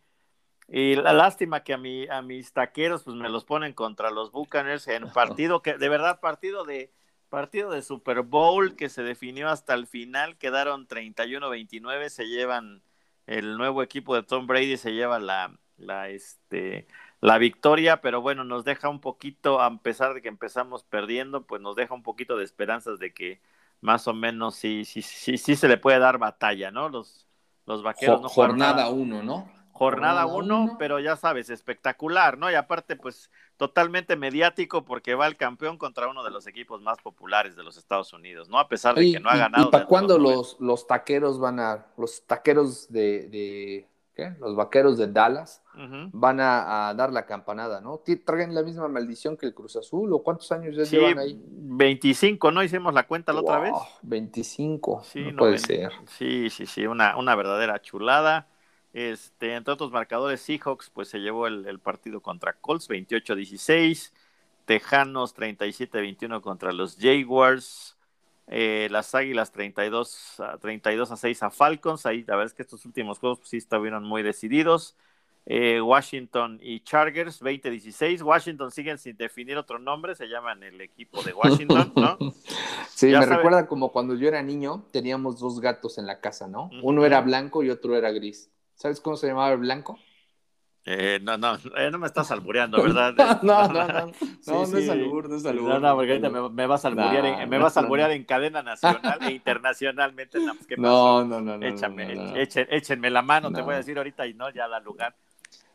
Y la lástima que a, mi, a mis taqueros pues me los ponen contra los Buccaneers en partido que, de verdad, partido de, partido de Super Bowl que se definió hasta el final, quedaron 31-29, se llevan el nuevo equipo de Tom Brady, se lleva la, la, este, la victoria, pero bueno, nos deja un poquito, a pesar de que empezamos perdiendo, pues nos deja un poquito de esperanzas de que más o menos sí, sí, sí, sí se le puede dar batalla, ¿no? Los, los vaqueros. no jornada uno, ¿no? Jornada uno, pero ya sabes, espectacular, ¿no? Y aparte, pues totalmente mediático porque va el campeón contra uno de los equipos más populares de los Estados Unidos, ¿no? A pesar de que no ha ganado. ¿Y, para cuándo los, los taqueros van a, los taqueros de Los vaqueros de Dallas van a, dar la campanada, ¿no? ¿Traen la misma maldición que el Cruz Azul o cuántos años ya llevan ahí? 25, ¿no? Hicimos la cuenta la otra vez. 25, sí, no, puede ser. Sí, sí, sí, una, una verdadera chulada. Este, entre otros marcadores, Seahawks pues se llevó el, el partido contra Colts 28-16, Tejanos 37-21 contra los Jaguars, eh, las Águilas 32, 32 a 6 a Falcons. Ahí la verdad es que estos últimos juegos pues, sí estuvieron muy decididos. Eh, Washington y Chargers 20-16. Washington siguen sin definir otro nombre, se llaman el equipo de Washington, ¿no? sí, me recuerda como cuando yo era niño, teníamos dos gatos en la casa, ¿no? Uno era blanco y otro era gris. ¿Sabes cómo se llamaba el blanco? Eh, no, no, eh, no me estás albureando, ¿verdad? no, no, no, no, no, es albur, no es albur. No, no, porque ahorita me, vas a alburear, en, me vas a alburear en cadena nacional e internacionalmente. No, pues, ¿qué no, no, no, no, Échame, échenme la mano, te voy a decir ahorita y no, ya da lugar.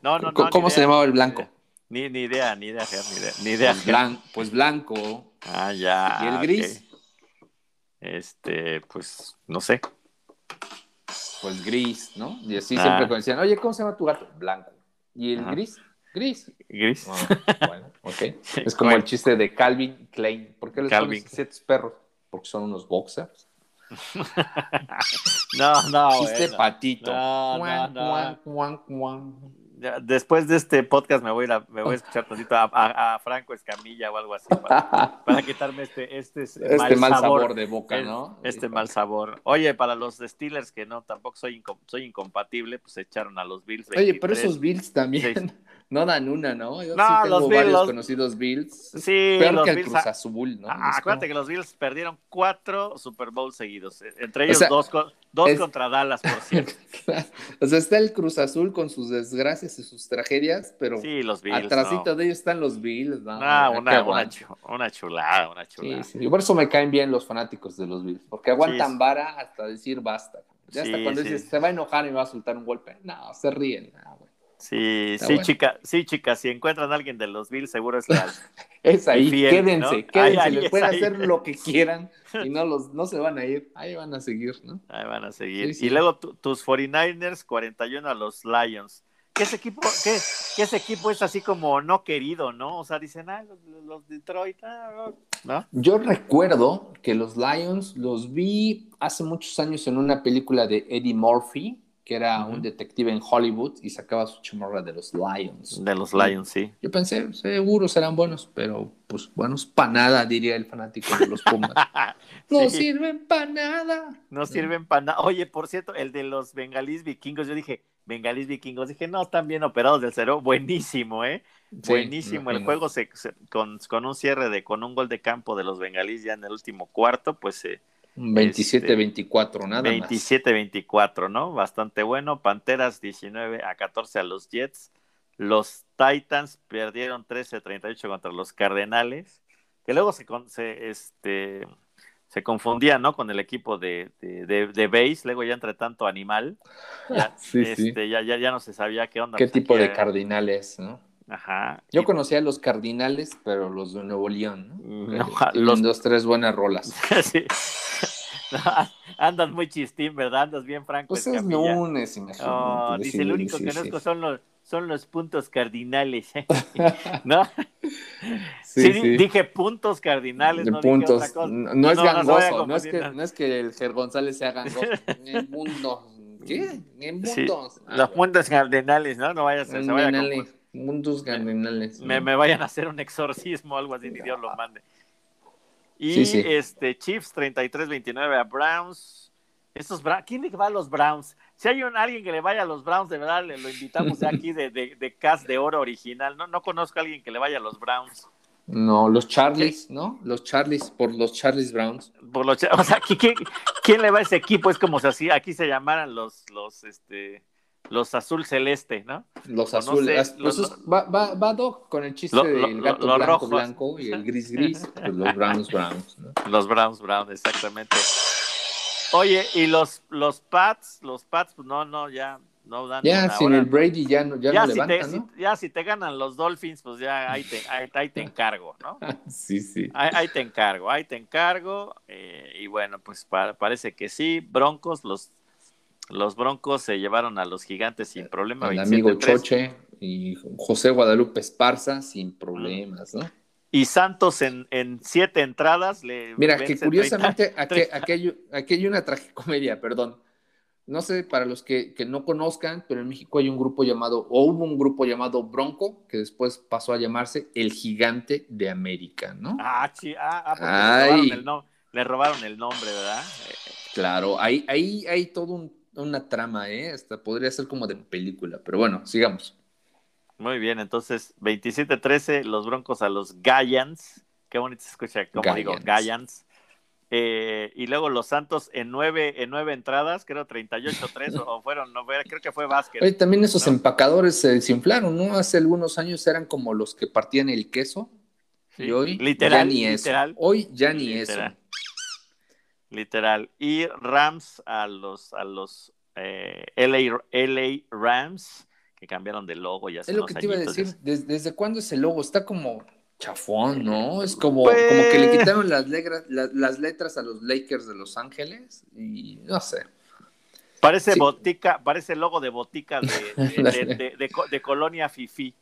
No, no, no. ¿Cómo se llamaba el blanco? Ni, ni idea, ni idea, ni idea. Ni idea pues, pues blanco. Ah, ya. ¿Y el gris? Este, pues, no sé. Pues gris, ¿no? Y así siempre ah. decían, oye, ¿cómo se llama tu gato? Blanco. ¿Y el gris? Gris. Gris. Ah, bueno, ok. Es como el chiste de Calvin Klein. ¿Por qué les Calvin. perros? Porque son unos boxers. no, no. Chiste patito. No, no, Después de este podcast me voy a, me voy a escuchar tantito a, Franco Escamilla o algo así para, quitarme este, este, este mal, sabor, de boca, ¿no? Este mal sabor. Oye, para los Steelers que no, tampoco soy, soy incompatible, pues echaron a los Bills. Oye, pero esos Bills también no dan una, ¿no? Yo no, sí tengo los varios conocidos Bills. Sí, peor que el Cruz Azul, ¿no? Ah, acuérdate que los Bills perdieron cuatro Super Bowls seguidos, eh, entre ellos dos, dos contra Dallas, por cierto. o sea, está el Cruz Azul con sus desgracias y sus tragedias, pero sí, los Bills, de ellos están los Bills, ¿no? Ah, una, una, chulada, una chulada. Sí, sí, y por eso me caen bien los fanáticos de los Bills, porque aguantan vara hasta decir basta. Ya hasta cuando dices, se va a enojar y me va a soltar un golpe. No, se ríen. No, Sí, sí, chica, sí, chicas, si encuentran a alguien de los Bills, seguro es la. es ahí, quédense, quédense, les pueden hacer lo que quieran y no los, no se van a ir, ahí van a seguir, ¿no? Ahí van a seguir. Y luego tus 49ers, 41 a los Lions. ¿Qué ese equipo, qué, qué ese equipo es así como no querido, ¿no? O sea, dicen, ah, los, los Detroit, ah, ¿no? Yo recuerdo que los Lions los vi hace muchos años en una película de Eddie Murphy que era un detective en Hollywood y sacaba su chamarra de los Lions. De los Lions, sí. Yo pensé, seguro serán buenos, pero pues buenos para nada, diría el fanático de los Pumas. no sirven para nada. No sirven para nada. Oye, por cierto, el de los bengalís vikingos, yo dije, bengalís vikingos, dije, no, están bien operados del cero. Buenísimo, ¿eh? Buenísimo. el juego se, con, con, un cierre de, con un gol de campo de los bengalís ya en el último cuarto, pues se 27-24, este, nada 27-24, ¿no? Bastante bueno. Panteras 19 a 14 a los Jets. Los Titans perdieron 13-38 contra los Cardenales, que luego se, se, este, se confundía, ¿no? Con el equipo de, de, de, base, luego ya entre tanto animal, ya, este, Ya, ya, ya, no se sabía qué onda. ¿Qué tipo de cardinales, no? Ajá. Yo conocía a los Cardinales, pero los de Nuevo León, ¿no? los dos, tres buenas rolas. sí. andas muy chistín, ¿verdad? Andas bien franco. Pues es lunes, imagínate. Oh, dice, el único que conozco son los, son los puntos cardinales. ¿No? Sí, dije puntos cardinales, no puntos. Dije otra cosa. No, es gangoso, no, es que, no es que el Ger González sea gangoso. el mundo. ¿Qué? En mundos. Ah, los puntos cardinales, ¿no? No vayas a, se vaya Mundos cardinales. Me, me, vayan a hacer un exorcismo o algo así, ni Dios lo mande. Y este Chiefs 33-29 a Browns. Estos ¿Quién le va a los Browns? Si hay un, alguien que le vaya a los Browns, de verdad, le, lo invitamos de aquí de, de, de Cast de Oro original. No, no conozco a alguien que le vaya a los Browns. No, los Charlies, ¿no? Los Charlies, por los Charlies Browns. Por los, o sea, ¿quién, ¿quién, le va a ese equipo? Es como si así, aquí se llamaran los, los, este, los azul celeste, ¿no? Los azules. Pues va, va, va Doc con el chiste del gato blanco blanco y el gris gris. Pues los Browns Browns. ¿no? Los Browns Browns, exactamente. Oye, y los, los Pats, los Pats, pues no, no, ya no dan. Ya, sin el Brady ya no, ya, no si levanta, te, ¿no? ya si te ganan los Dolphins, pues ya ahí te, ahí, te encargo, ¿no? sí, sí. Ahí, te encargo, ahí te encargo. Eh, y bueno, pues parece que sí. Broncos, los los Broncos se llevaron a los gigantes sin problema. El amigo Choche y José Guadalupe Esparza sin problemas, ¿no? Y Santos en, en siete entradas le. Mira, que curiosamente aquí, aquí, hay, una tragicomedia, perdón. No sé, para los que, no conozcan, pero en México hay un grupo llamado, o hubo un grupo llamado Bronco, que después pasó a llamarse El Gigante de América, ¿no? Ah, sí, ah, ah le, robaron el le robaron el nombre, ¿verdad? Claro, ahí, ahí hay todo un una trama, ¿eh? Hasta podría ser como de película, pero bueno, sigamos. Muy bien, entonces 27-13, los Broncos a los Giants. Qué bonito se escucha, como digo, Giants. Eh, y luego los Santos en nueve, en nueve entradas, creo 38-3, o fueron, no, creo que fue básquet. Oye, también esos empacadores se desinflaron, ¿no? Hace algunos años eran como los que partían el queso. y hoy literal, ya ni literal, eso. Hoy ya ni eso. Literal. Y Rams a los, a los eh, LA, Rams, que cambiaron de logo ya Es lo que te iba a decir. ¿Desde, cuándo ese logo? Está como chafón, ¿no? Es como, como que le pues quitaron las, las letras a los Lakers de Los Ángeles y no sé. Parece botica, parece logo de botica de, de, colonia Fifi.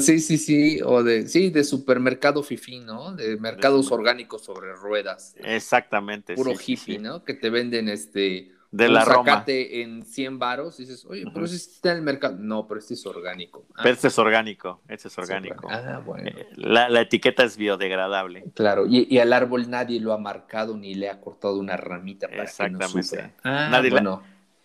Sí, sí, sí, o de, sí, de supermercado Fifi, ¿no? De mercados orgánicos sobre ruedas. Exactamente. Puro hippie, ¿no? Que te venden este de un la zacate en 100 varos y dices, oye, pero si está en el mercado. No, pero este es orgánico. Ah, pero este es orgánico, este es orgánico. Ah, bueno. Eh, la, etiqueta es biodegradable. Claro, y, al árbol nadie lo ha marcado ni le ha cortado una ramita para Exactamente. que no Ah, nadie, bueno.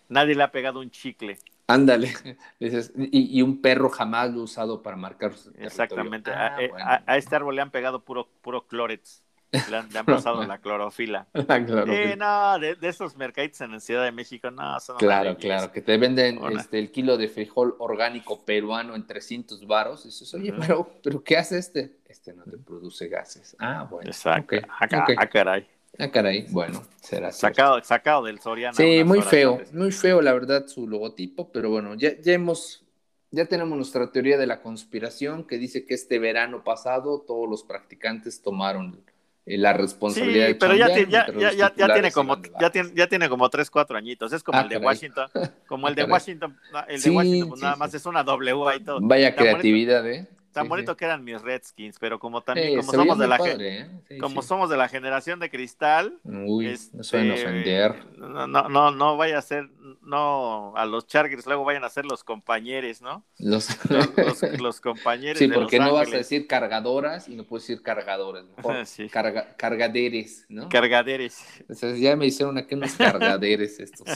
nadie le ha pegado un chicle. Ándale, y, un perro jamás lo usado para marcar su Exactamente, ah, eh, a, este árbol le han pegado puro, puro clorets, le han, pasado la clorofila. La clorofila. no, de, esos mercaditos en la Ciudad de México, no, son Claro, claro, que te venden este, el kilo de frijol orgánico peruano en 300 varos, y dices, oye, pero, pero ¿qué hace este? Este no te produce gases. Ah, bueno. Exacto, acá, ah, caray. Ah, caray, bueno, será sacado, sacado del Soriana. Sí, muy feo, muy feo la verdad su logotipo, pero bueno, ya, ya hemos, ya tenemos nuestra teoría de la conspiración que dice que este verano pasado todos los practicantes tomaron eh, la responsabilidad sí, pero ya, ya, ya, ya, tiene como ya tiene, ya tiene como tres, cuatro añitos, es como ah, el de Washington, como el de Washington, el de Washington, pues nada más es una W ahí todo. Vaya creatividad, ¿eh? Tan bonito que eran mis Redskins, pero como también, como somos de la ¿eh? como somos de la generación de cristal, Uy, no suelen este, ofender. No, no, no, vaya a ser, no a los Chargers luego vayan a ser los compañeros, ¿no? Los, Los, los, los compañeros. sí, de porque Los no vas a decir cargadoras y no puedes decir cargadores. Mejor Sí. carga- cargaderes, ¿no? Cargaderes. O sea, ya me hicieron aquí unos cargaderes estos.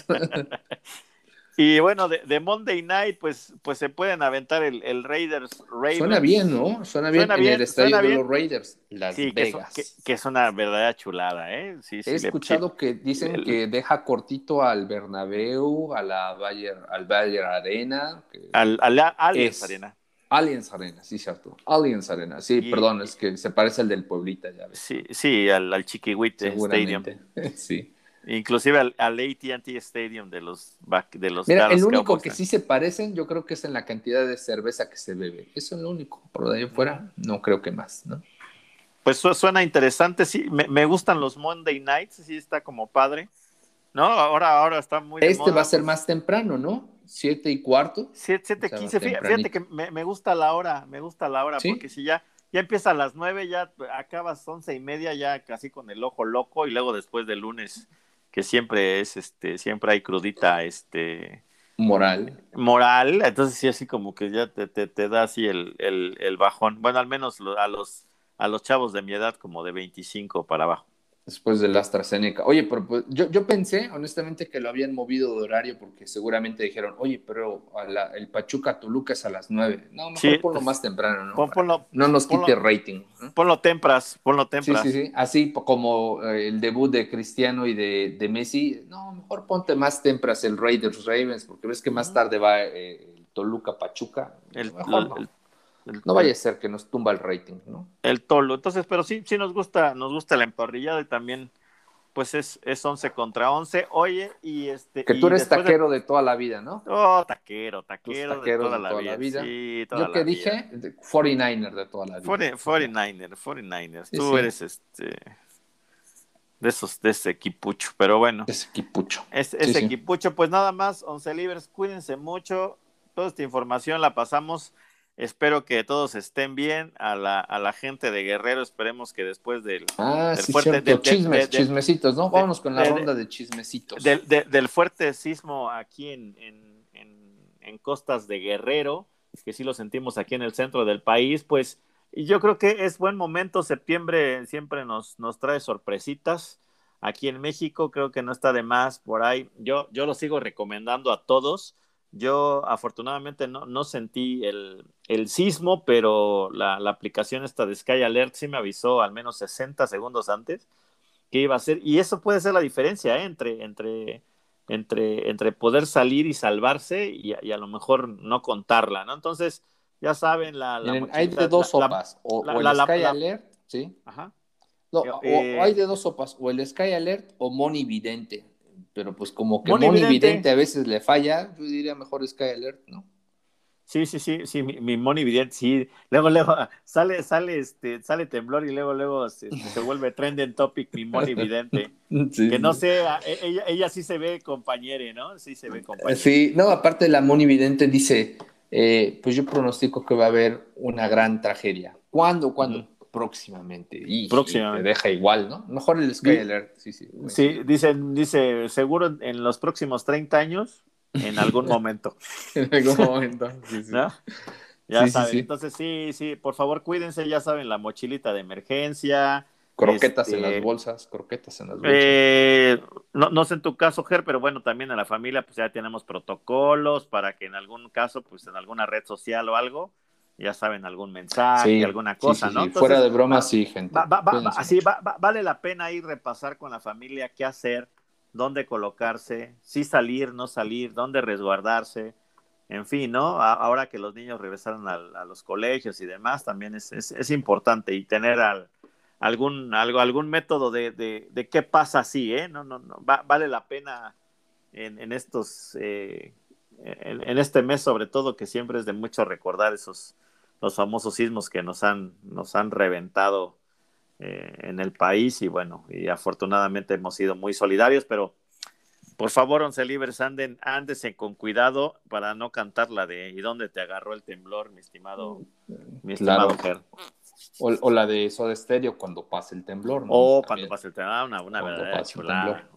Y bueno, de, de Monday Night, pues, pues se pueden aventar el, el Raiders Ravens. Suena bien, ¿no? Suena bien Suena en bien, el estadio de los Raiders, Las Sí, que, son- Vegas. que, que es una verdadera chulada, ¿eh? Sí, sí, He le- escuchado que dicen el- que deja cortito al Bernabéu, a la Bayer, al Bayer Arena. que- Al, al Allianz Arena. Allianz Arena, sí, cierto. Allianz Arena, sí, Y- perdón, es que se parece al del Pueblita, ya ves. Sí, sí, al, al Chiquihuite Stadium. Sí. Inclusive al, al AT&T Stadium de los, de los Mira, Dallas el único Cowboys, que sí se parecen, yo creo que es en la cantidad de cerveza que se bebe. Eso es lo único. Por de ahí fuera, no creo que más, ¿no? Pues su- suena interesante, sí. Me, me gustan los Monday Nights, sí está como padre. No, ahora, ahora está muy de Este moda, va a ser pues. más temprano, ¿no? Siete y cuarto. 7, 7, O sea, 15. Fíjate, fíjate que me, me gusta la hora, me gusta la hora, ¿Sí? porque si ya, ya empieza a las 9, ya acabas once y media, ya casi con el ojo loco, y luego después del lunes, que siempre es, este, siempre hay crudita, este, Moral. moral, entonces sí, así como que ya te, te, te da así el, el, el bajón. Bueno, al menos a los, a los chavos de mi edad, como de 25 para abajo. Después del AstraZeneca. Oye, pero pues, yo, yo pensé, honestamente, que lo habían movido de horario porque seguramente dijeron, oye, pero a la- el Pachuca Toluca es a las nueve. No, mejor Sí, ponlo pues, más temprano, ¿no? Pon- ponlo, no nos ponlo- quite rating. ¿no? ponlo tempras, ponlo Sí, tempras. sí, sí. Así po- como eh, el debut de Cristiano y de, de Messi. No, mejor ponte más temprano el Raiders Ravens, porque ves que más tarde va eh, el Toluca Pachuca. El, Mejor el- no. el- el- no vaya a ser que nos tumba el rating, ¿no? el tolo. Entonces, pero sí, sí nos gusta, nos gusta el emparrillado y también, pues es, es 11 contra 11. Oye, y este. Que tú eres de- taquero de... toda la vida, ¿no? Oh, taquero, taquero de toda, de la, toda vida. la vida. Sí, toda Yo la que vida. dije, de- 49er de toda la vida. 40 49er, 49ers. Sí, Tú sí. eres este. De esos, de ese equipucho. Pero bueno, Ese equipucho. es, ese equipucho, pues nada más, 11 libres, cuídense mucho. Toda esta información la pasamos. Espero que todos estén bien. A la, a la gente de Guerrero, esperemos que después del, Ah, Del sí, fuerte- del- Chismes, del- del- chismecitos, ¿no? de- Vámonos con la de- ronda de chismecitos. del, de- del fuerte sismo aquí en, en- en- en costas de Guerrero, que sí lo sentimos aquí en el centro del país, pues yo creo que es buen momento, septiembre siempre nos, nos trae sorpresitas. Aquí en México creo que no está de más por ahí. Yo, yo lo sigo recomendando a todos. Yo afortunadamente no, no sentí el, el sismo, pero la, la aplicación esta de Sky Alert sí me avisó al menos 60 segundos antes que iba a ser. Y eso puede ser la diferencia ¿eh? entre, entre, entre, entre poder salir y salvarse y, a- y a lo mejor no contarla, ¿no? Entonces, ya saben, la... la Miren, hay de dos la- sopas. o, el Sky Alert, ¿sí? Ajá. No, Eh, o- eh, o hay de dos sopas, o el Sky Alert o Moni Vidente. Pero pues como que Moni Vidente. Vidente. a veces le falla, yo diría mejor Sky Alert, ¿no? Sí, sí, sí, sí, mi, mi Moni Vidente, sí. Luego, luego sale, sale, este, sale temblor y luego, luego se, se vuelve trending topic mi Moni Vidente. Sí, Que no sí. sé, a- e- ella, ella sí se ve compañere, ¿no? Sí se ve compañere. Sí, no, aparte la Moni Vidente dice, eh, pues yo pronostico que va a haber una gran tragedia. ¿Cuándo? ¿Cuándo? Próximamente. Y Próximamente. te deja igual, ¿no? Mejor el Sky Sí. Alert, sí, sí. Sí, dicen, dice, seguro en- los próximos 30 años, en algún momento, En algún momento. sí, sí. ¿no? Ya Sí, saben, entonces sí, sí, por favor cuídense, ya saben, la mochilita de emergencia. Croquetas en Este, las bolsas, croquetas en las bolsas. Eh, no, no sé en tu caso, Ger, pero bueno, también en la familia pues ya tenemos protocolos para que en algún caso, pues en alguna red social o algo, ya saben, algún mensaje, Sí, alguna cosa, sí, ¿no? sí. Entonces, Fuera de broma, va- sí, gente. Va- va- así mucho. va- va- vale la pena ir repasar con la familia qué hacer, dónde colocarse, si salir, no salir, dónde resguardarse, en fin, ¿no? A- ahora que los niños regresaron a, los colegios y demás, también es, es- es importante y tener al- algún, algo, algún método de, de- de qué pasa así, ¿eh? No, no, no, va- vale la pena en, en estos, eh, en, en este mes sobre todo, que siempre es de mucho recordar esos, los famosos sismos que nos han, nos han reventado eh, en el país y bueno, y afortunadamente hemos sido muy solidarios, pero por favor, once libres, anden, ándese con cuidado para no cantar la de ¿y dónde te agarró el temblor, mi estimado, mi estimado Claro. O, o la de Soda Stereo cuando pasa el temblor, ¿no? O También. cuando pase el temblor, una, una Cuando verdadera chulada.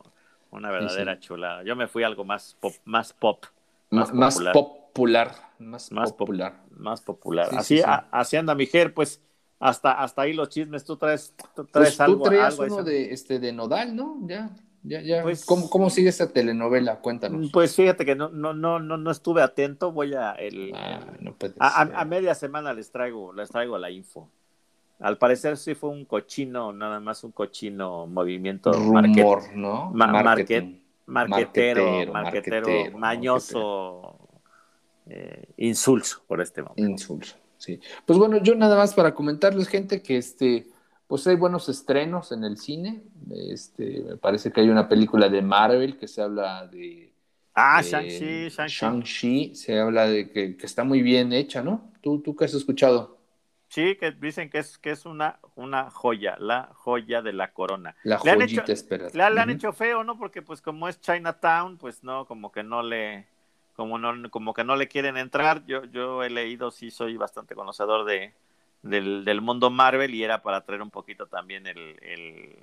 una verdadera chulada. Yo me fui a algo más pop, más pop. Más, más popular. Más, popular. Más popular. así, así anda mi pues hasta, hasta ahí los chismes. Tú traes, tú traes pues algo. Tú traes uno de, este, de Nodal, ¿no? Ya. Ya, ya. Pues, ¿Cómo, ¿Cómo, sigue esa telenovela? Cuéntanos. Pues fíjate que no, no, no, no, no estuve atento. Voy a el, ah, a, media semana les traigo, les traigo la info. Al parecer sí fue un cochino, nada más un cochino movimiento Rumor, ¿no? marketing. marquetero, marquetero, mañoso, eh, insulso por este momento. Insulso, sí. Pues bueno, yo nada más para comentarles, gente, que este pues hay buenos estrenos en el cine. Este, me parece que hay una película de Marvel que se habla de. Ah, Shang-Chi, Shang-Chi. se habla de que, está muy bien hecha, ¿no? ¿Tú, ¿Tú qué has escuchado? Sí, que dicen que es, que es una, una joya, la joya de la corona. La joyita espera. Le, han hecho feo, ¿no? Porque pues como es Chinatown, pues no, como que no le, como no, como que no le quieren entrar. Yo, yo he leído, sí soy bastante conocedor de, del, del, mundo Marvel y era para traer un poquito también el, el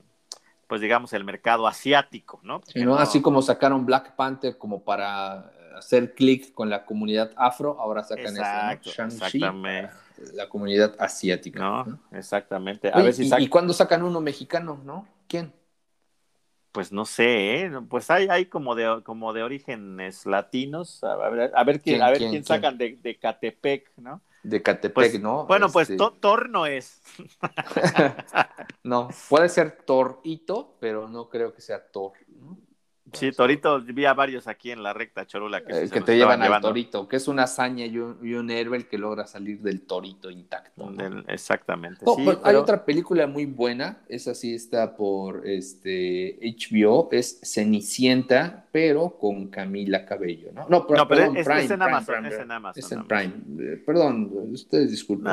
pues digamos, el mercado asiático, ¿no? ¿no? Así como sacaron Black Panther como para hacer clic con la comunidad afro, ahora sacan Exacto, eso, Exactamente. La comunidad asiática. No, exactamente. A ver si y, cuándo sacan uno mexicano, no? ¿Quién? Pues no sé, ¿eh? pues hay, hay como de como de orígenes latinos, a ver, a ver quién, a ver quién, sacan de, de Catepec, ¿no? de Catepec, pues, ¿no? Bueno, pues este Thor no es. no, puede ser Torito, pero no creo que sea Thor. ¿no? Sí, Torito, vi a varios aquí en la recta Cholula que, eh, te llevan al Torito, que es una hazaña y un, héroe el que logra salir del Torito intacto. exactamente. Pues, hay otra película muy buena, esa sí está por este HBO, es Cenicienta, pero con Camila Cabello, ¿no? No, pero, es, en Amazon, es en Amazon. Es en Prime. Eh, perdón, ustedes disculpen.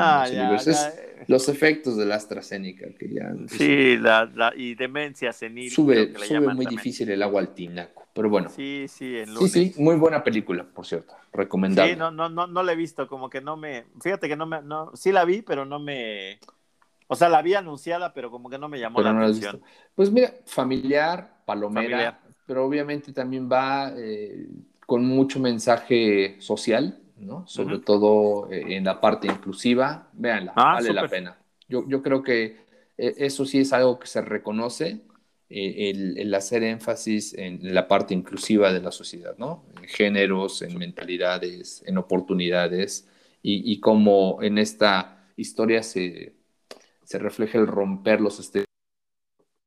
los efectos de la AstraZeneca que ya... Sí, la, y demencia senil. Sube, sube muy difícil el agua al pero bueno. Sí, sí, en Sí, sí, muy buena película, por cierto. Recomendable. Sí, no, no, no, no la he visto, como que no me. Fíjate que no me. No, sí la vi, pero no me. O sea, la vi anunciada, pero como que no me llamó la atención. Pues mira, familiar, palomera, pero obviamente también va eh, con mucho mensaje social, ¿no? Sobre todo eh, en la parte inclusiva. Véanla, ah, vale la pena. Yo, yo creo que eh, eso sí es algo que se reconoce eh, el, hacer énfasis en la parte inclusiva de la sociedad, ¿no? En géneros, en mentalidades, en oportunidades, y, y cómo en esta historia se, se refleja el romper los estereotipos,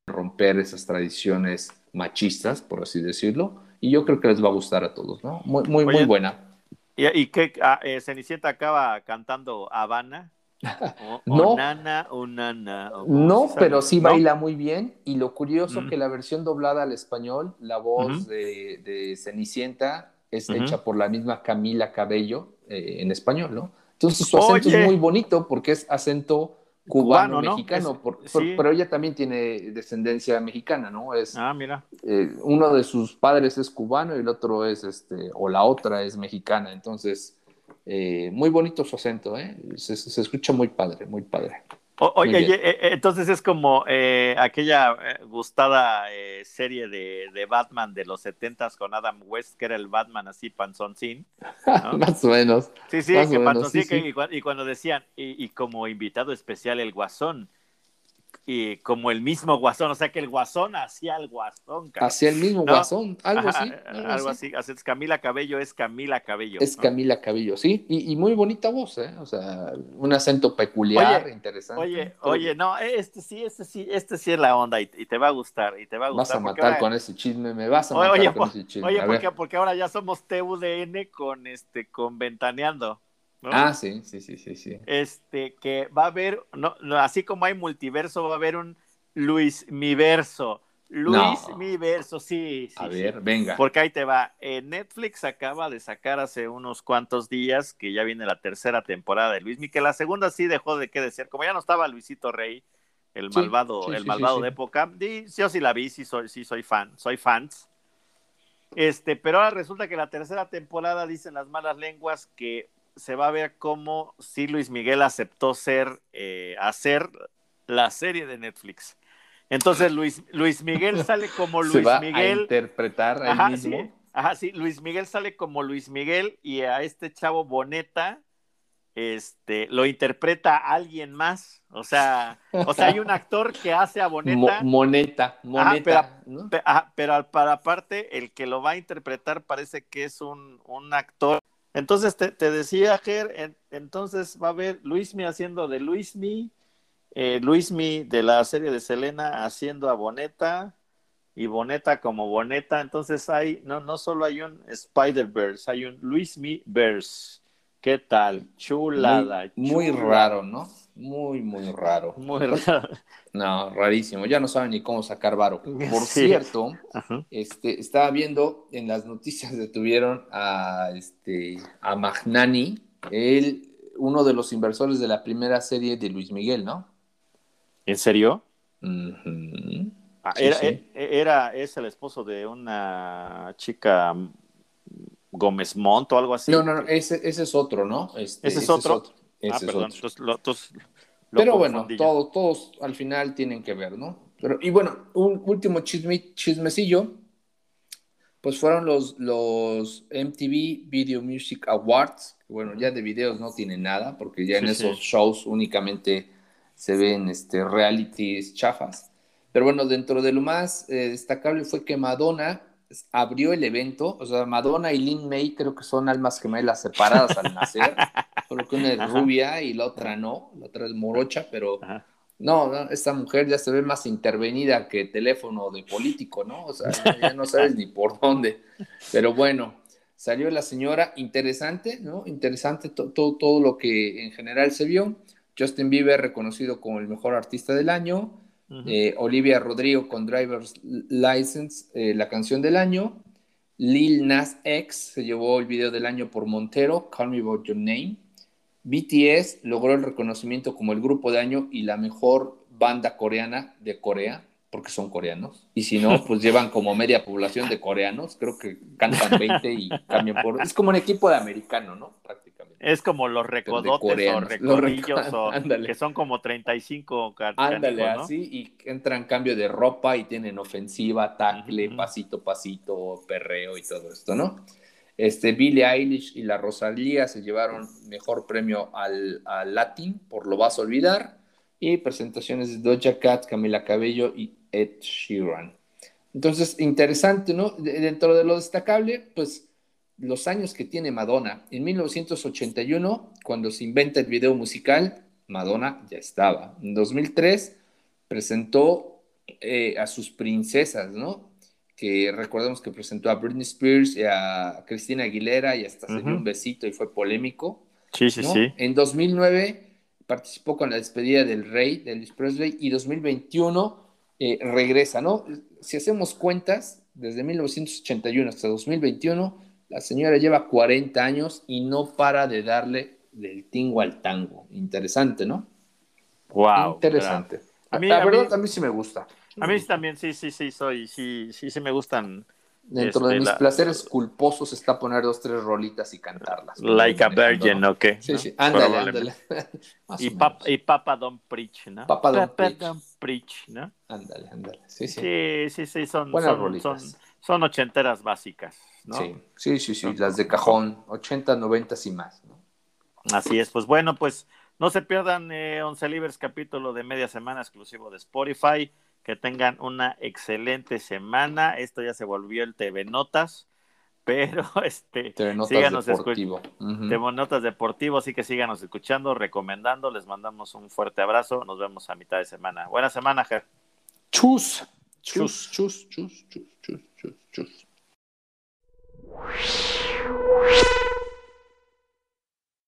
romper esas tradiciones machistas, por así decirlo, y yo creo que les va a gustar a todos, ¿no? Muy, muy, muy buena. ¿Y, y qué? Ah, eh, Cenicienta acaba cantando Habana. no, nana, no, pero sí baila muy bien. Y lo curioso que la versión doblada al español, la voz de, Cenicienta es hecha por la misma Camila Cabello eh, en español, ¿no? Entonces su acento es muy bonito porque es acento cubano-mexicano, pero ella también tiene descendencia mexicana, ¿no? Es, ah, mira. Eh, uno de sus padres es cubano y el otro es, este, o la otra es mexicana, entonces eh, muy bonito su acento, ¿eh? se, escucha muy padre, muy padre. oye, eh, entonces es como aquella gustada serie de, Batman de los setentas con Adam West, que era el Batman así panzoncín. Más o menos. Sí, sí, que panzoncín, Y, cuando decían, y, como invitado especial el Guasón, y como el mismo guasón, o sea que el guasón hacía el guasón. Hacía el mismo guasón, algo así. Algo, así. Camila Cabello, es Camila Cabello. Es Camila Cabello, sí, y, muy bonita voz, ¿eh? O sea, un acento peculiar, interesante. Oye, oye, no, este sí, este sí, este sí es la onda y, te va a gustar, y te va a gustar. Vas a matar con ese chisme, me vas a matar con ese chisme. Oye, porque, porque ahora ya somos TUDN con este, con Ventaneando. Ah, sí, sí, sí, sí, sí. Este, que va a haber, no, así como hay multiverso, va a haber un Luis Miverso. Luis Miverso, sí, sí. A ver, venga. Porque ahí te va. Netflix acaba de sacar hace unos cuantos días que ya viene la tercera temporada de Luis Mi, que la segunda sí dejó de qué decir. Como ya no estaba Luisito Rey, el malvado, el malvado de época, y, yo sí la vi, sí soy, sí soy fan, soy fans. Este, pero ahora resulta que la tercera temporada dicen las malas lenguas que se va a ver cómo si Luis Miguel aceptó ser, eh, hacer la serie de Netflix. Entonces Luis, Luis Miguel sale como Luis Se va Miguel. a interpretar a él Ajá, mismo. sí. Ajá, sí, Luis Miguel sale como Luis Miguel y a este chavo Boneta este, lo interpreta alguien más. O sea, o sea, hay un actor que hace a Mo- Boneta. moneta, moneta. pero- ¿no? Pe- ajá, pero al- para aparte, el que lo va a interpretar parece que es un, un actor. Entonces te, te decía, Ger, en- entonces va a haber Luismi haciendo de Luismi, eh, Luismi de la serie de Selena haciendo a Boneta y Boneta como Boneta. Entonces hay, no, no solo hay un Spider-Verse, hay un Luismi Verse. ¿Qué tal? Chulada. Muy, muy chulada. raro, ¿no? Muy, muy raro. Muy raro. No, rarísimo. Ya no saben ni cómo sacar varo. Por Sí. cierto, Ajá. este, estaba viendo en las noticias detuvieron a este a Magnani, él, uno de los inversores de la primera serie de Luis Miguel, ¿no? ¿En serio? Ah, Sí, era, sí. e- era, es el esposo de una chica mm, Gómez Montt o algo así. No, no, no, ese, ese es otro, ¿no? Este, ¿Ese es otro? Ese ah, es perdón. otro. entonces lo- entonces lo Pero bueno, confundí yo. todo- todos al final tienen que ver, ¿no? Pero, y bueno, un último chisme- chismecillo, pues fueron los, los MTV Video Music Awards, que bueno, ya de videos no tienen nada, porque ya en Sí, esos sí. shows únicamente se ven este, realities chafas. Pero bueno, dentro de lo más eh, destacable fue que Madonna abrió el evento, o sea, Madonna y Lin May creo que son almas gemelas separadas al nacer, solo que una es Ajá. rubia y la otra no, la otra es morocha, pero Ajá. no, no, esta mujer ya se ve más intervenida que teléfono de político, ¿no? O sea, ya no sabes ni por dónde. Pero bueno, salió la señora, interesante, ¿no? Interesante to- to- todo lo que en general se vio. Justin Bieber reconocido como el mejor artista del año. Ujú. Eh, Olivia Rodrigo con Driver's License, eh, la canción del año. Lil Nas X se llevó el video del año por Montero, Call Me By Your Name. BTS logró el reconocimiento como el grupo de año y la mejor banda coreana de Corea, porque son coreanos. Y si no, pues llevan como media población de coreanos. Creo que cantan 20 y cambian por... Es como un equipo de americano, ¿no? Prácticamente. Es como los recodotes o recodillos reco- o que son como 35 car- Ándale, ¿no? así, y entran cambio de ropa y tienen ofensiva, tackle, Ujú. pasito, pasito, perreo y todo esto, ¿no? Este, Billie Eilish y la Rosalía se llevaron mejor premio al, al Latin por Lo Vas a Olvidar y presentaciones de Doja Cat, Camila Cabello y Ed Sheeran. Entonces, interesante, ¿no? De- dentro de lo destacable, pues los años que tiene Madonna. En 1981, cuando se inventa el video musical, Madonna ya estaba. En 2003 presentó eh, a sus princesas, ¿no? Que recordemos que presentó a Britney Spears y a Cristina Aguilera y hasta se dio un besito y fue polémico. Sí, sí, ¿no? sí. En 2009 participó con la despedida del rey, de Elvis Presley, y 2021 eh, regresa, ¿no? Si hacemos cuentas, desde 1981 hasta 2021, la señora lleva 40 años y no para de darle del tingo al tango. Interesante, ¿no? Wow. Interesante. A mí- la a verdad, mí- a mí sí me gusta. A mí también, sí, sí, sí, soy, sí, sí, sí me gustan. Dentro este, de mis la- placeres culposos está poner dos, tres rolitas y cantarlas. Like a Virgin, ¿no? ¿o qué? Sí, ¿no? sí, ándale, ándale. Y, pap- y Papa Don't Preach, ¿no? Papa Don't Preach. Don't Preach, ¿no? Ándale, ándale. Sí, sí. Sí, sí, sí, son, Buenas son, rolitas. son, son ochenteras básicas, ¿no? Sí, sí, sí, sí, las de cajón, 80, 90 y más. ¿no? Así es, pues bueno, pues no se pierdan eh, Once Libres capítulo de media semana exclusivo de Spotify. Que tengan una excelente semana. Esto ya se volvió el TV Notas, pero este TV Notas síganos Deportivo. Ujú. TV Notas Deportivo, así que síganos escuchando, recomendando. Les mandamos un fuerte abrazo. Nos vemos a mitad de semana. Buena semana, Ger. Chus. Chus. Chus, chus, chus, chus, chus, chus, chus.